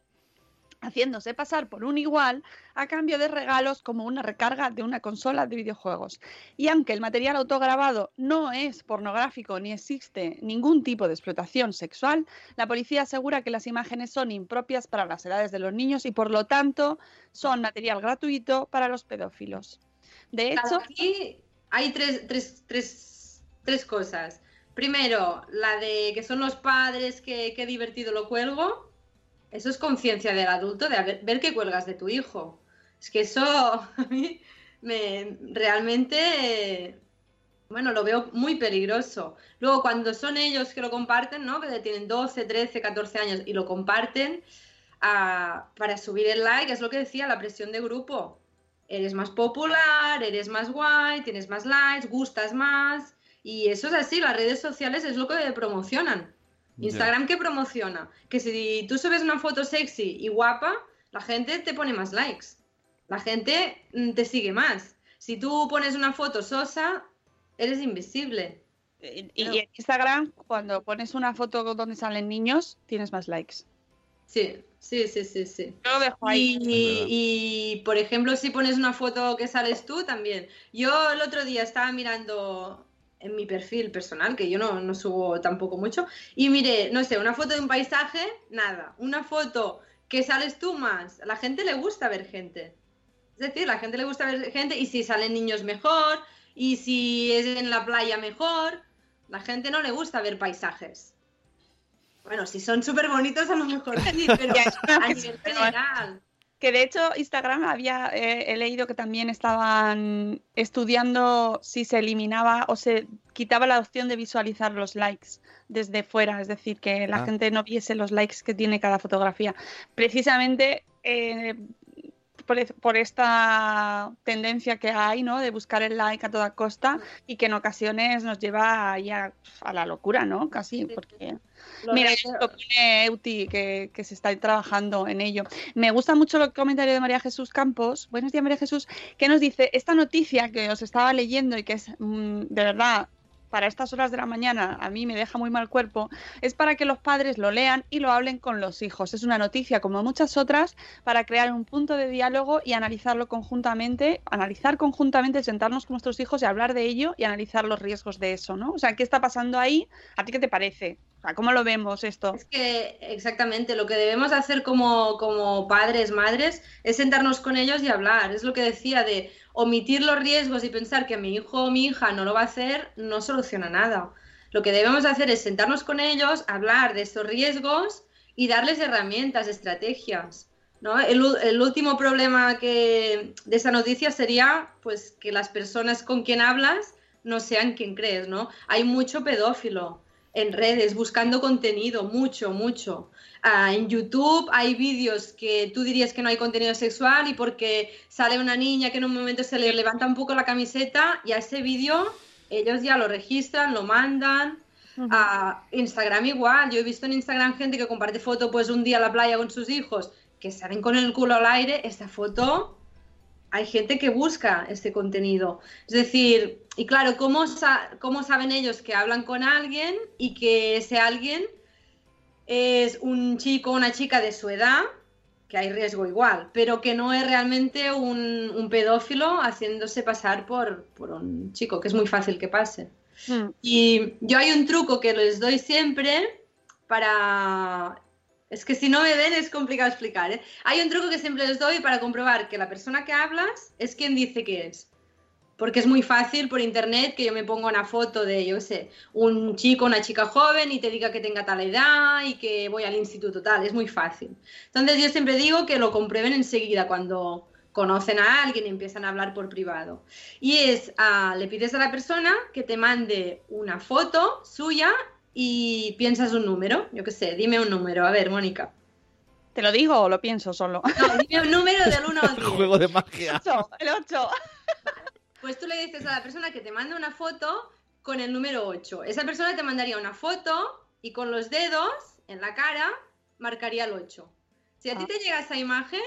haciéndose pasar por un igual a cambio de regalos como una recarga de una consola de videojuegos. Y aunque el material autograbado no es pornográfico ni existe ningún tipo de explotación sexual, la policía asegura que las imágenes son impropias para las edades de los niños y por lo tanto son material gratuito para los pedófilos. De hecho, Aquí hay tres, tres, tres, tres cosas. Primero, la de que son los padres que, que divertido lo cuelgo. Eso es conciencia del adulto, de ver que cuelgas de tu hijo. Es que eso *laughs* a mí me realmente, bueno, lo veo muy peligroso. Luego, cuando son ellos que lo comparten, ¿no? Que tienen 12, 13, 14 años y lo comparten ah, para subir el like, es lo que decía, la presión de grupo. Eres más popular, eres más guay, tienes más likes, gustas más. Y eso es así, las redes sociales es lo que promocionan. Instagram que promociona, que si tú subes una foto sexy y guapa, la gente te pone más likes. La gente mm, te sigue más. Si tú pones una foto sosa, eres invisible. y, y en Instagram, cuando pones una foto donde salen niños, tienes más likes. Sí, sí, sí, sí, sí. Yo lo dejo ahí. Y, y, por ejemplo, si pones una foto que sales tú, también. Yo el otro día estaba mirando en mi perfil personal, que yo no, no subo tampoco mucho, y miré, no sé, una foto de un paisaje, nada. Una foto que sales tú más. A la gente le gusta ver gente. Es decir, a la gente le gusta ver gente y si salen niños mejor, y si es en la playa mejor. La gente no le gusta ver paisajes. Bueno, si son súper bonitos a lo mejor sí, *laughs* pero a nivel general. Que de hecho Instagram había, eh, he leído que también estaban estudiando si se eliminaba o se quitaba la opción de visualizar los likes desde fuera, es decir, que la Ah. gente no viese los likes que tiene cada fotografía. Precisamente eh, por, por esta tendencia que hay, ¿no? De buscar el like a toda costa y que en ocasiones nos lleva ya a la locura, ¿no? Casi, porque... Lo Mira, esto pone Euti que, que se está trabajando en ello. Me gusta mucho el comentario de María Jesús Campos. Buenos días, María Jesús, que nos dice esta noticia que os estaba leyendo y que es mm, de verdad para estas horas de la mañana a mí me deja muy mal cuerpo, es para que los padres lo lean y lo hablen con los hijos. Es una noticia como muchas otras para crear un punto de diálogo y analizarlo conjuntamente, analizar conjuntamente, sentarnos con nuestros hijos y hablar de ello y analizar los riesgos de eso, ¿no? O sea, ¿qué está pasando ahí? ¿A ti qué te parece? ¿Cómo lo vemos esto? Es que exactamente lo que debemos hacer como, como padres, madres, es sentarnos con ellos y hablar. Es lo que decía de omitir los riesgos y pensar que mi hijo o mi hija no lo va a hacer, no soluciona nada. Lo que debemos hacer es sentarnos con ellos, hablar de estos riesgos y darles herramientas, estrategias. ¿no? El, el último problema que, de esa noticia sería pues, que las personas con quien hablas no sean quien crees. ¿no? Hay mucho pedófilo en redes buscando contenido, mucho, mucho. Ah, en YouTube hay vídeos que tú dirías que no hay contenido sexual y porque sale una niña que en un momento se le levanta un poco la camiseta y a ese vídeo ellos ya lo registran, lo mandan. A Instagram igual, yo he visto en Instagram gente que comparte foto pues un día a la playa con sus hijos que salen con el culo al aire, esta foto hay gente que busca este contenido. Es decir, y claro, ¿cómo, sa- cómo saben ellos que hablan con alguien y que ese alguien es un chico o una chica de su edad? que hay riesgo igual, pero que no es realmente un, un pedófilo haciéndose pasar por, por un chico, que es muy fácil que pase. Mm. Y yo hay un truco que les doy siempre para... Es que si no me ven es complicado explicar. ¿eh? Hay un truco que siempre les doy para comprobar que la persona que hablas es quien dice que es. Porque es muy fácil por internet que yo me ponga una foto de, yo sé, un chico, una chica joven y te diga que tenga tal edad y que voy al instituto tal. Es muy fácil. Entonces yo siempre digo que lo comprueben enseguida cuando conocen a alguien y empiezan a hablar por privado. Y es, ah, le pides a la persona que te mande una foto suya y piensas un número. Yo qué sé, dime un número. A ver, Mónica. ¿Te lo digo o lo pienso solo? No, dime un número del 1 al *laughs* 10. Juego de magia. Ocho, el 8. Pues tú le dices a la persona que te manda una foto con el número 8. Esa persona te mandaría una foto y con los dedos en la cara marcaría el 8. Si a ti Ah. te llega esa imagen,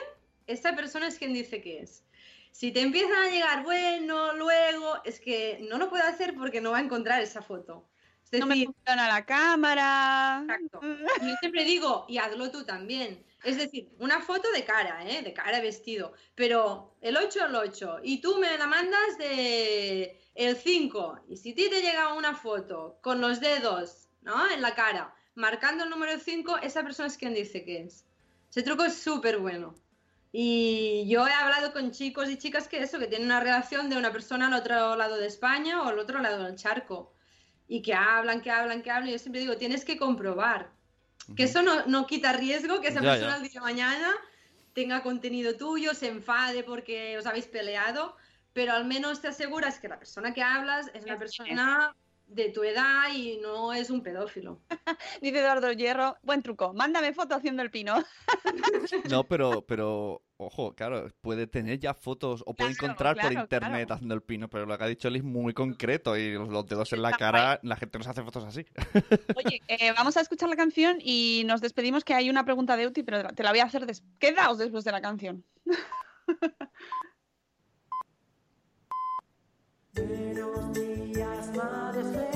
esa persona es quien dice que es. Si te empiezan a llegar, bueno, luego, es que no lo puede hacer porque no va a encontrar esa foto. Es No me funciona la cámara. Exacto. yo siempre digo, y hazlo tú también. Es decir, una foto de cara, ¿eh? De cara vestido. Pero el 8 el 8. Y tú me la mandas de el 5. Y si a ti te llega una foto con los dedos, ¿no? En la cara, marcando el número 5, esa persona es quien dice que es. Ese truco es súper bueno. Y yo he hablado con chicos y chicas que eso, que tienen una relación de una persona al otro lado de España o al otro lado del charco. Y que hablan, que hablan, que hablan. Y yo siempre digo, tienes que comprobar. Que eso no, no quita riesgo que esa Ya, persona ya. el día de mañana tenga contenido tuyo, se enfade porque os habéis peleado, pero al menos te aseguras que la persona que hablas es una persona de tu edad y no es un pedófilo. *laughs* Dice Eduardo Hierro, buen truco, mándame foto haciendo el pino. No, pero, pero, ojo, claro, puede tener ya fotos o puede Claro, encontrar por internet claro. haciendo el pino, pero lo que ha dicho él es muy concreto y los, los dedos en la cara, la gente no se hace fotos así. Oye, *laughs* eh, vamos a escuchar la canción y nos despedimos que hay una pregunta de Uti, pero te la voy a hacer des... Quedaos después de la canción. *laughs* Buenos días, madre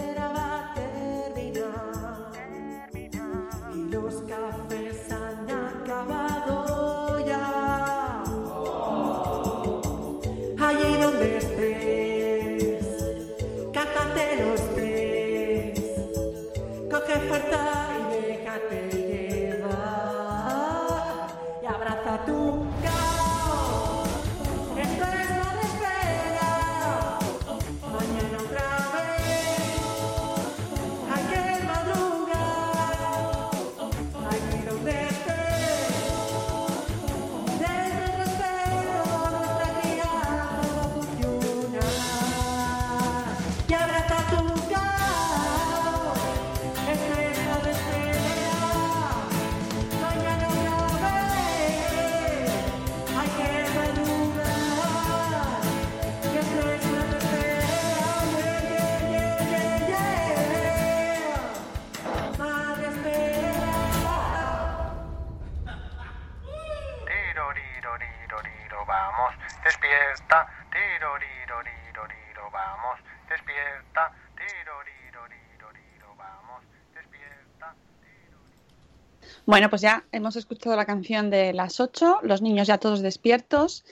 Bueno, pues ya hemos escuchado la canción de las 8, los niños ya todos despiertos.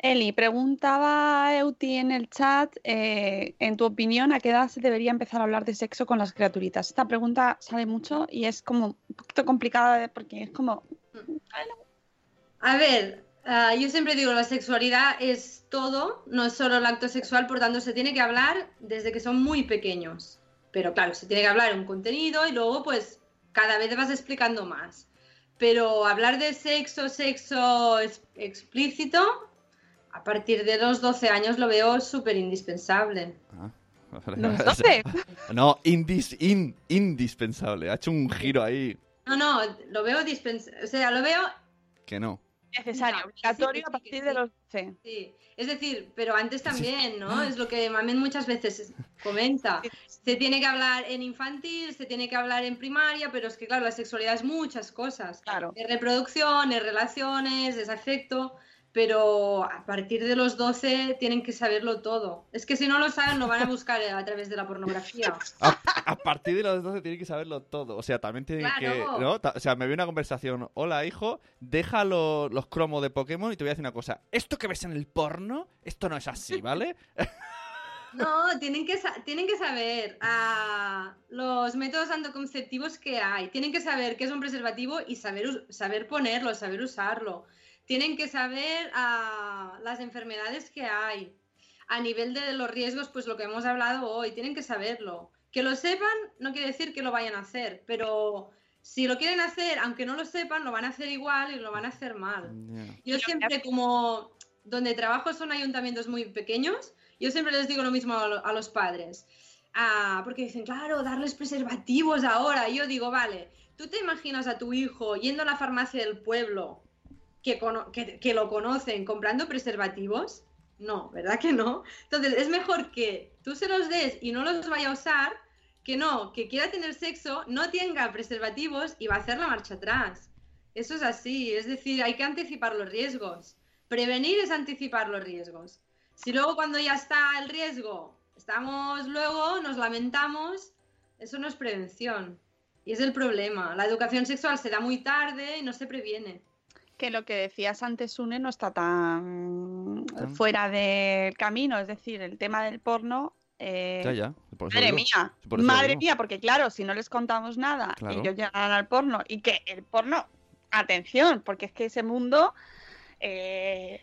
Eli, preguntaba Euti en el chat, eh, en tu opinión, ¿a qué edad se debería empezar a hablar de sexo con las criaturitas? Esta pregunta sale mucho y es como un poquito complicada porque es como... A ver, ah, yo siempre digo, la sexualidad es todo, no es solo el acto sexual, por tanto se tiene que hablar desde que son muy pequeños. Pero claro, se tiene que hablar un contenido y luego pues cada vez vas explicando más. Pero hablar de sexo, sexo es- explícito, a partir de los 12 años lo veo súper indispensable. Ah. ¿Los *laughs* 12? No, indis, in- indispensable. Ha hecho un giro ahí No, no, lo veo dispensable, o sea, lo veo que no. Necesario, obligatorio sí, a sí, partir sí. de los 12. Sí, es decir, pero antes también, ¿no? Es lo que Mamen muchas veces comenta. Se tiene que hablar en infantil, se tiene que hablar en primaria, pero es que, claro, la sexualidad es muchas cosas. Claro. Es reproducción, es relaciones, es afecto, pero a partir de los 12 tienen que saberlo todo. Es que si no lo saben, lo van a buscar a través de la pornografía. *laughs* A, a partir de los 12 tienen que saberlo todo. O sea, también tienen Claro. que. ¿no? O sea, me vi una conversación. Hola, hijo, deja lo- los cromos de Pokémon y te voy a decir una cosa. Esto que ves en el porno, esto no es así, ¿vale? *laughs* No, tienen que, tienen que saber ah, los métodos anticonceptivos que hay. Tienen que saber qué es un preservativo y saber, saber ponerlo, saber usarlo. Tienen que saber ah, las enfermedades que hay. A nivel de los riesgos, pues lo que hemos hablado hoy, tienen que saberlo. Que lo sepan no quiere decir que lo vayan a hacer, pero si lo quieren hacer, aunque no lo sepan, lo van a hacer igual y lo van a hacer mal. Yo siempre, como donde trabajo son ayuntamientos muy pequeños, yo siempre les digo lo mismo a los padres. Ah, porque dicen, claro, darles preservativos ahora. Y yo digo, vale, ¿tú te imaginas a tu hijo yendo a la farmacia del pueblo que, lo conocen comprando preservativos? No, ¿verdad que no? Entonces, es mejor que tú se los des y no los vaya a usar que no, que quiera tener sexo, no tenga preservativos y va a hacer la marcha atrás. Eso es así, es decir, hay que anticipar los riesgos. Prevenir es anticipar los riesgos. Si luego cuando ya está el riesgo, estamos luego, nos lamentamos, eso no es prevención. Y es el problema. La educación sexual se da muy tarde y no se previene. Que lo que decías antes, Une, no está tan fuera del camino. Es decir, el tema del porno. eh, Ya, Madre digo. mía, madre digo. mía, porque claro, si no les contamos nada Claro. y ellos llegan al porno y que el porno, atención, porque es que ese mundo eh,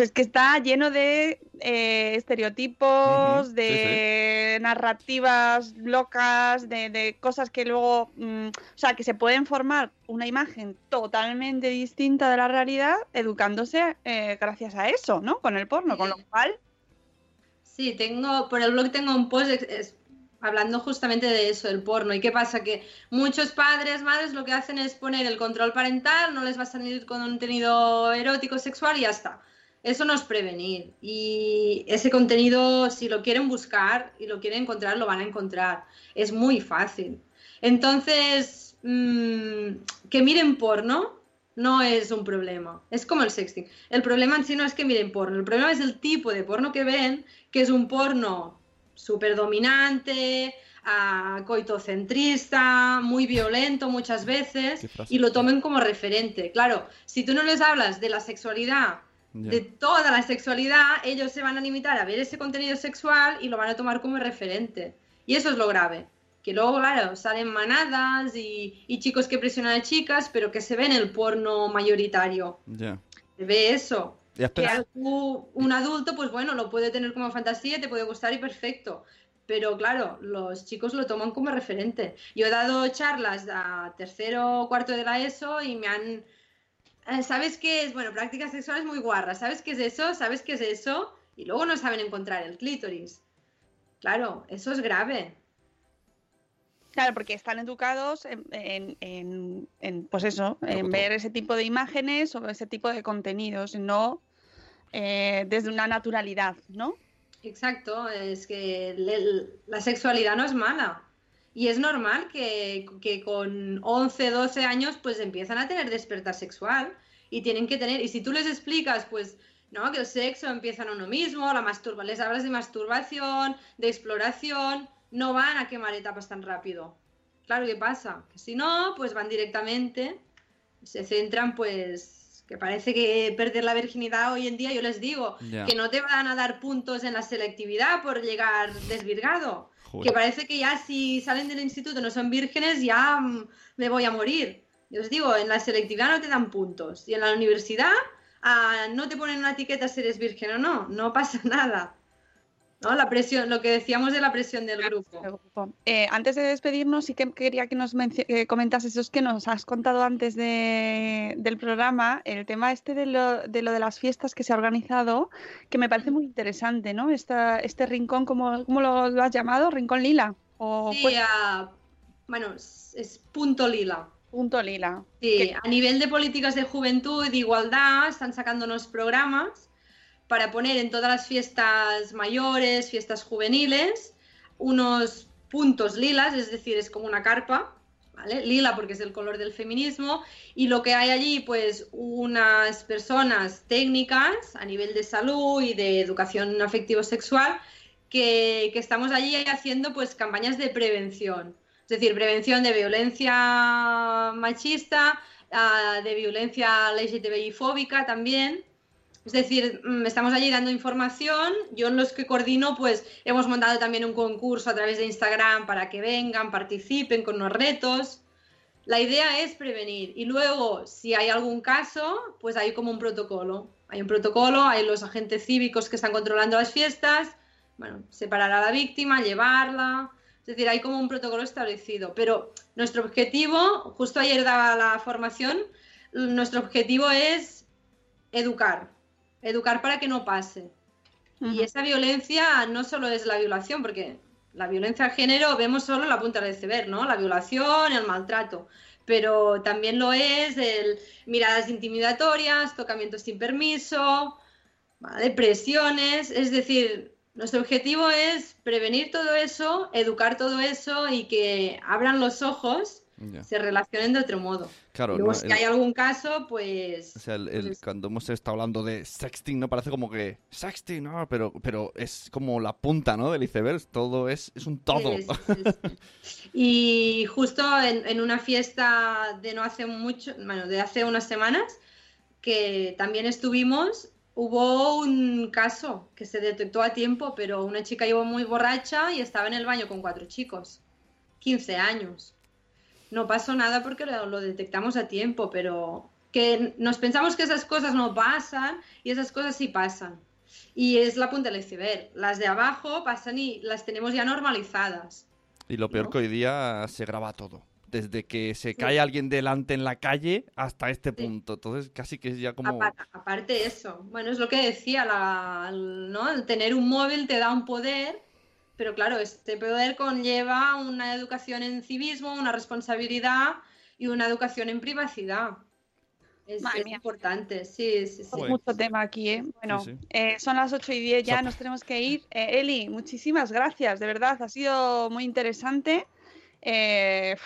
es que está lleno de eh, estereotipos, sí, de narrativas locas, de, de cosas que luego, mm, o sea, que se pueden formar una imagen totalmente distinta de la realidad educándose eh, gracias a eso, ¿no? Con el porno, con lo cual Sí, tengo, por el blog tengo un post hablando justamente de eso, el porno. ¿Y qué pasa? Que muchos padres, madres, lo que hacen es poner el control parental, no les va a salir contenido erótico, sexual y ya está. Eso no es prevenir. Y ese contenido, si lo quieren buscar y lo quieren encontrar, lo van a encontrar. Es muy fácil. Entonces, mm, que miren porno no es un problema. Es como el sexting. El problema en sí no es que miren porno. El problema es el tipo de porno que ven, que es un porno súper dominante, coitocentrista, muy violento muchas veces, y lo tomen como referente. Claro, si tú no les hablas de la sexualidad, de toda la sexualidad, ellos se van a limitar a ver ese contenido sexual y lo van a tomar como referente. Y eso es lo grave. Que luego, claro, salen manadas y, y chicos que presionan a chicas, pero que se ve en el porno mayoritario. Ya. Se ve eso. Ya, un adulto, pues bueno, lo puede tener como fantasía, te puede gustar y perfecto. Pero claro, los chicos lo toman como referente. Yo he dado charlas a tercero o cuarto de la ESO y me han... eh, ¿Sabes qué es? Bueno, prácticas sexuales muy guarras. ¿Sabes qué es eso? ¿Sabes qué es eso? Y luego no saben encontrar el clítoris. Claro, eso es grave. Claro, porque están educados en, en- en- en, pues eso, en ver ese tipo de imágenes o ese tipo de contenidos, no eh, desde una naturalidad, ¿no? Exacto, es que la sexualidad no es mala. Y es normal que, que con 11, 12 años pues empiezan a tener despertar sexual y tienen que tener, y si tú les explicas pues, no, que el sexo empieza en uno mismo, la masturba, les hablas de masturbación, de exploración, no van a quemar etapas tan rápido. Claro, ¿qué pasa? Que si no, pues van directamente, se centran pues, que parece que perder la virginidad hoy en día, yo les digo, que no te van a dar puntos en la selectividad por llegar desvirgado. Joder. Que parece que ya si salen del instituto no son vírgenes, ya mm, me voy a morir. Yo os digo, en la selectividad no te dan puntos. Y en la universidad ah, no te ponen una etiqueta si eres virgen o no. No pasa *laughs* nada. ¿No? La presión, lo que decíamos de la presión del grupo. Eh, antes de despedirnos, sí que quería que nos que comentases eso que nos has contado antes de- del programa, el tema este de lo, de lo de las fiestas que se ha organizado, que me parece muy interesante, ¿no? Esta, este rincón, ¿cómo, cómo lo, lo has llamado? ¿Rincón lila? O Sí, pues, bueno, es, es punto lila. punto lila. Sí, a nivel de políticas de juventud y de igualdad están sacando unos programas para poner en todas las fiestas mayores, fiestas juveniles, unos puntos lilas, es decir, es como una carpa, ¿vale? Lila porque es el color del feminismo y lo que hay allí pues unas personas técnicas a nivel de salud y de educación afectivo-sexual que, que estamos allí haciendo pues campañas de prevención, es decir, prevención de violencia machista, ah, de violencia LGTBI fóbica también. Es decir, mm, estamos allí dando información. Yo en los que coordino, pues hemos montado también un concurso a través de Instagram para que vengan, participen con los retos. La idea es prevenir. Y luego, si hay algún caso, pues hay como un protocolo. Hay un protocolo, hay los agentes cívicos que están controlando las fiestas. Bueno, separar a la víctima, llevarla. Es decir, hay como un protocolo establecido. Pero nuestro objetivo, justo ayer daba la formación, nuestro objetivo es educar educar para que no pase. Y esa violencia no solo es la violación, porque la violencia de género vemos solo la punta del iceberg, ¿no? La violación, el maltrato. Pero también lo es el miradas intimidatorias, tocamientos sin permiso, ¿vale? presiones. Es decir, nuestro objetivo es prevenir todo eso, educar todo eso y que abran los ojos, Se relacionen de otro modo. Claro, Luego, no, si el- hay algún caso, pues O sea, el- el- pues, cuando hemos estado hablando de sexting, ¿no? Parece como que sexting, ¿no? Pero, pero es como la punta, ¿no? Del iceberg. Todo es, es un todo. Sí, sí, sí, *laughs* sí. Y justo en, en una fiesta de no hace mucho, bueno, de hace unas semanas, que también estuvimos, hubo un caso que se detectó a tiempo, pero una chica iba muy borracha y estaba en el baño con cuatro chicos, 15 años. No pasó nada porque lo, lo detectamos a tiempo, pero que nos pensamos que esas cosas no pasan y esas cosas sí pasan. Y es la punta del iceberg. Las de abajo pasan y las tenemos ya normalizadas. Y lo peor ¿no? que hoy día se graba todo. Desde que se cae alguien delante en la calle hasta este punto. Entonces casi que es ya como... Apa- aparte de eso, bueno, es lo que decía, la, ¿no? El tener un móvil te da un poder, pero claro, este poder conlleva una educación en civismo, una responsabilidad y una educación en privacidad. Es, es importante, sí, sí, sí. Joder. Mucho tema aquí, ¿eh? Bueno, Sí, sí. eh, son las 8 y 10 ya, nos tenemos que ir. Eh, Eli, muchísimas gracias, de verdad, ha sido muy interesante. Eh,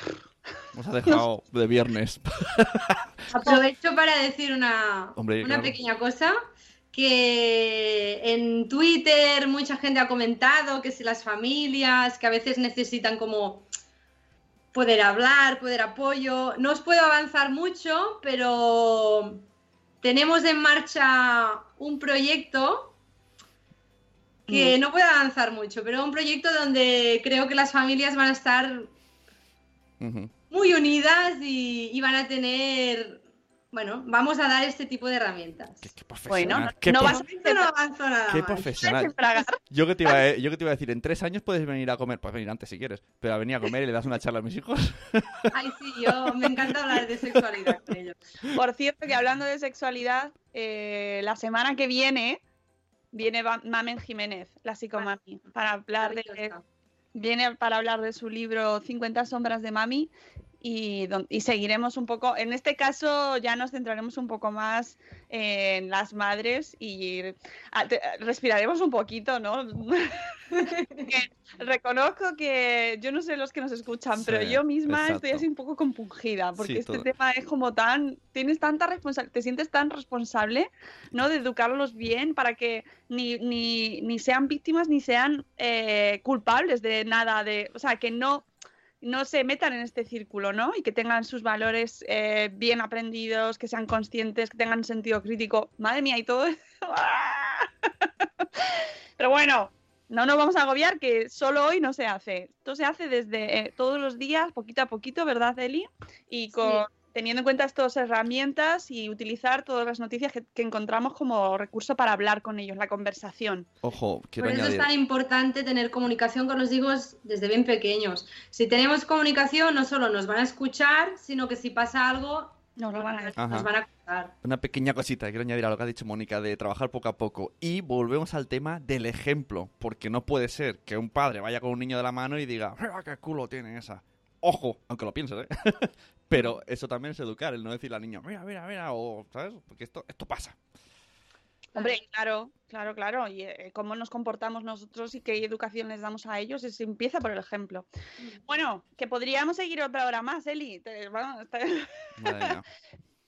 Nos ha dejado de viernes. *laughs* Aprovecho para decir una, Hombre, una claro. pequeña cosa, que en Twitter mucha gente ha comentado que si las familias, que a veces necesitan como poder hablar, poder apoyo. No os puedo avanzar mucho, pero tenemos en marcha un proyecto que no puedo avanzar mucho, pero un proyecto donde creo que las familias van a estar muy unidas y, y van a tener, bueno, vamos a dar este tipo de herramientas. Qué, qué Bueno, profesional. no- qué no pro- vas a no avanzo nada qué más. profesional. Yo que, te iba a, yo que te iba a decir, en tres años puedes venir a comer. Puedes venir antes si quieres. Pero a venir a comer y le das una charla a mis hijos. *laughs* Ay, sí, yo me encanta hablar de sexualidad con ellos. Por cierto, que hablando de sexualidad, eh, la semana que viene viene Mamen Jiménez, la psicomami, para hablar de, viene para hablar de su libro 50 sombras de mami y, y seguiremos un poco, en este caso ya nos centraremos un poco más en las madres y ah, te- respiraremos un poquito, ¿no? *laughs* Reconozco que yo no sé los que nos escuchan, pero yo misma estoy así un poco compungida porque Sí, este todo. tema es como tan, tienes tanta responsabilidad, te sientes tan responsable, ¿no? De educarlos bien para que ni, ni, ni sean víctimas ni sean eh, culpables de nada, de, o sea, que no, no se metan en este círculo, ¿no? Y que tengan sus valores eh, bien aprendidos, que sean conscientes, que tengan sentido crítico. Madre mía, y todo eso. *laughs* Pero bueno, no nos vamos a agobiar que solo hoy no se hace. Esto se hace desde eh, todos los días, poquito a poquito, ¿verdad, Eli? Y con, teniendo en cuenta estas herramientas y utilizar todas las noticias que, que encontramos como recurso para hablar con ellos, la conversación. Ojo, quiero Por eso añadir. es tan importante tener comunicación con los hijos desde bien pequeños. Si tenemos comunicación, no solo nos van a escuchar, sino que si pasa algo, Nos lo van a Ajá. nos van a contar. Una pequeña cosita que quiero añadir a lo que ha dicho Mónica de trabajar poco a poco. Y volvemos al tema del ejemplo, porque no puede ser que un padre vaya con un niño de la mano y diga, ¡Mira qué culo tiene esa! Ojo, aunque lo pienses, ¿eh? *laughs* Pero eso también es educar, el no decirle al niño, mira, mira, mira, o, ¿sabes? Porque esto, esto pasa. Hombre, claro, claro, claro. Y eh, cómo nos comportamos nosotros y qué educación les damos a ellos, es, empieza por el ejemplo. Bueno, que podríamos seguir otra hora más, Eli. te- te- *laughs*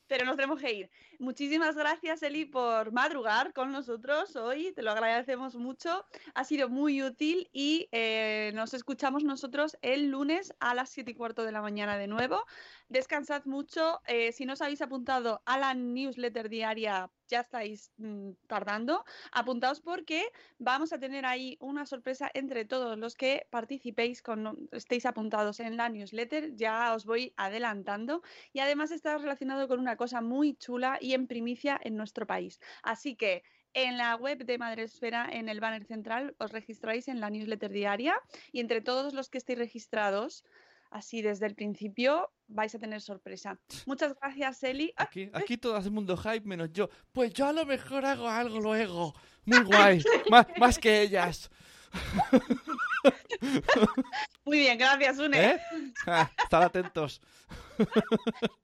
pero nos tenemos que ir. Muchísimas gracias, Eli, por madrugar con nosotros hoy. Te lo agradecemos mucho. Ha sido muy útil y eh, nos escuchamos nosotros el lunes a las 7 y cuarto de la mañana de nuevo. Descansad mucho. Eh, si no os habéis apuntado a la newsletter diaria, ya estáis mm, tardando. Apuntaos porque vamos a tener ahí una sorpresa entre todos los que participéis, con, estéis apuntados en la newsletter. Ya os voy adelantando y además está relacionado con una cosa muy chula y en primicia en nuestro país. Así que en la web de Madresfera, en el banner central, os registráis en la newsletter diaria y entre todos los que estéis registrados, así desde el principio, vais a tener sorpresa. Muchas gracias, Eli. Ah, Aquí, aquí todo hace mundo hype menos yo. Pues yo a lo mejor hago algo luego. Muy *laughs* guay. más, más que ellas. *laughs* Muy bien, gracias, Une. ¿Eh? Ah, Estad atentos.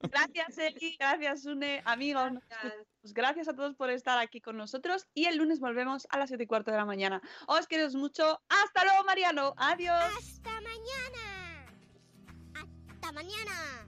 Gracias, Eli. Gracias, Une. Amigos, Gracias. gracias a todos por estar aquí con nosotros y el lunes volvemos a las 7 y cuarto de la mañana. Os queremos mucho. Hasta luego, Mariano. Adiós. Hasta mañana. Hasta mañana.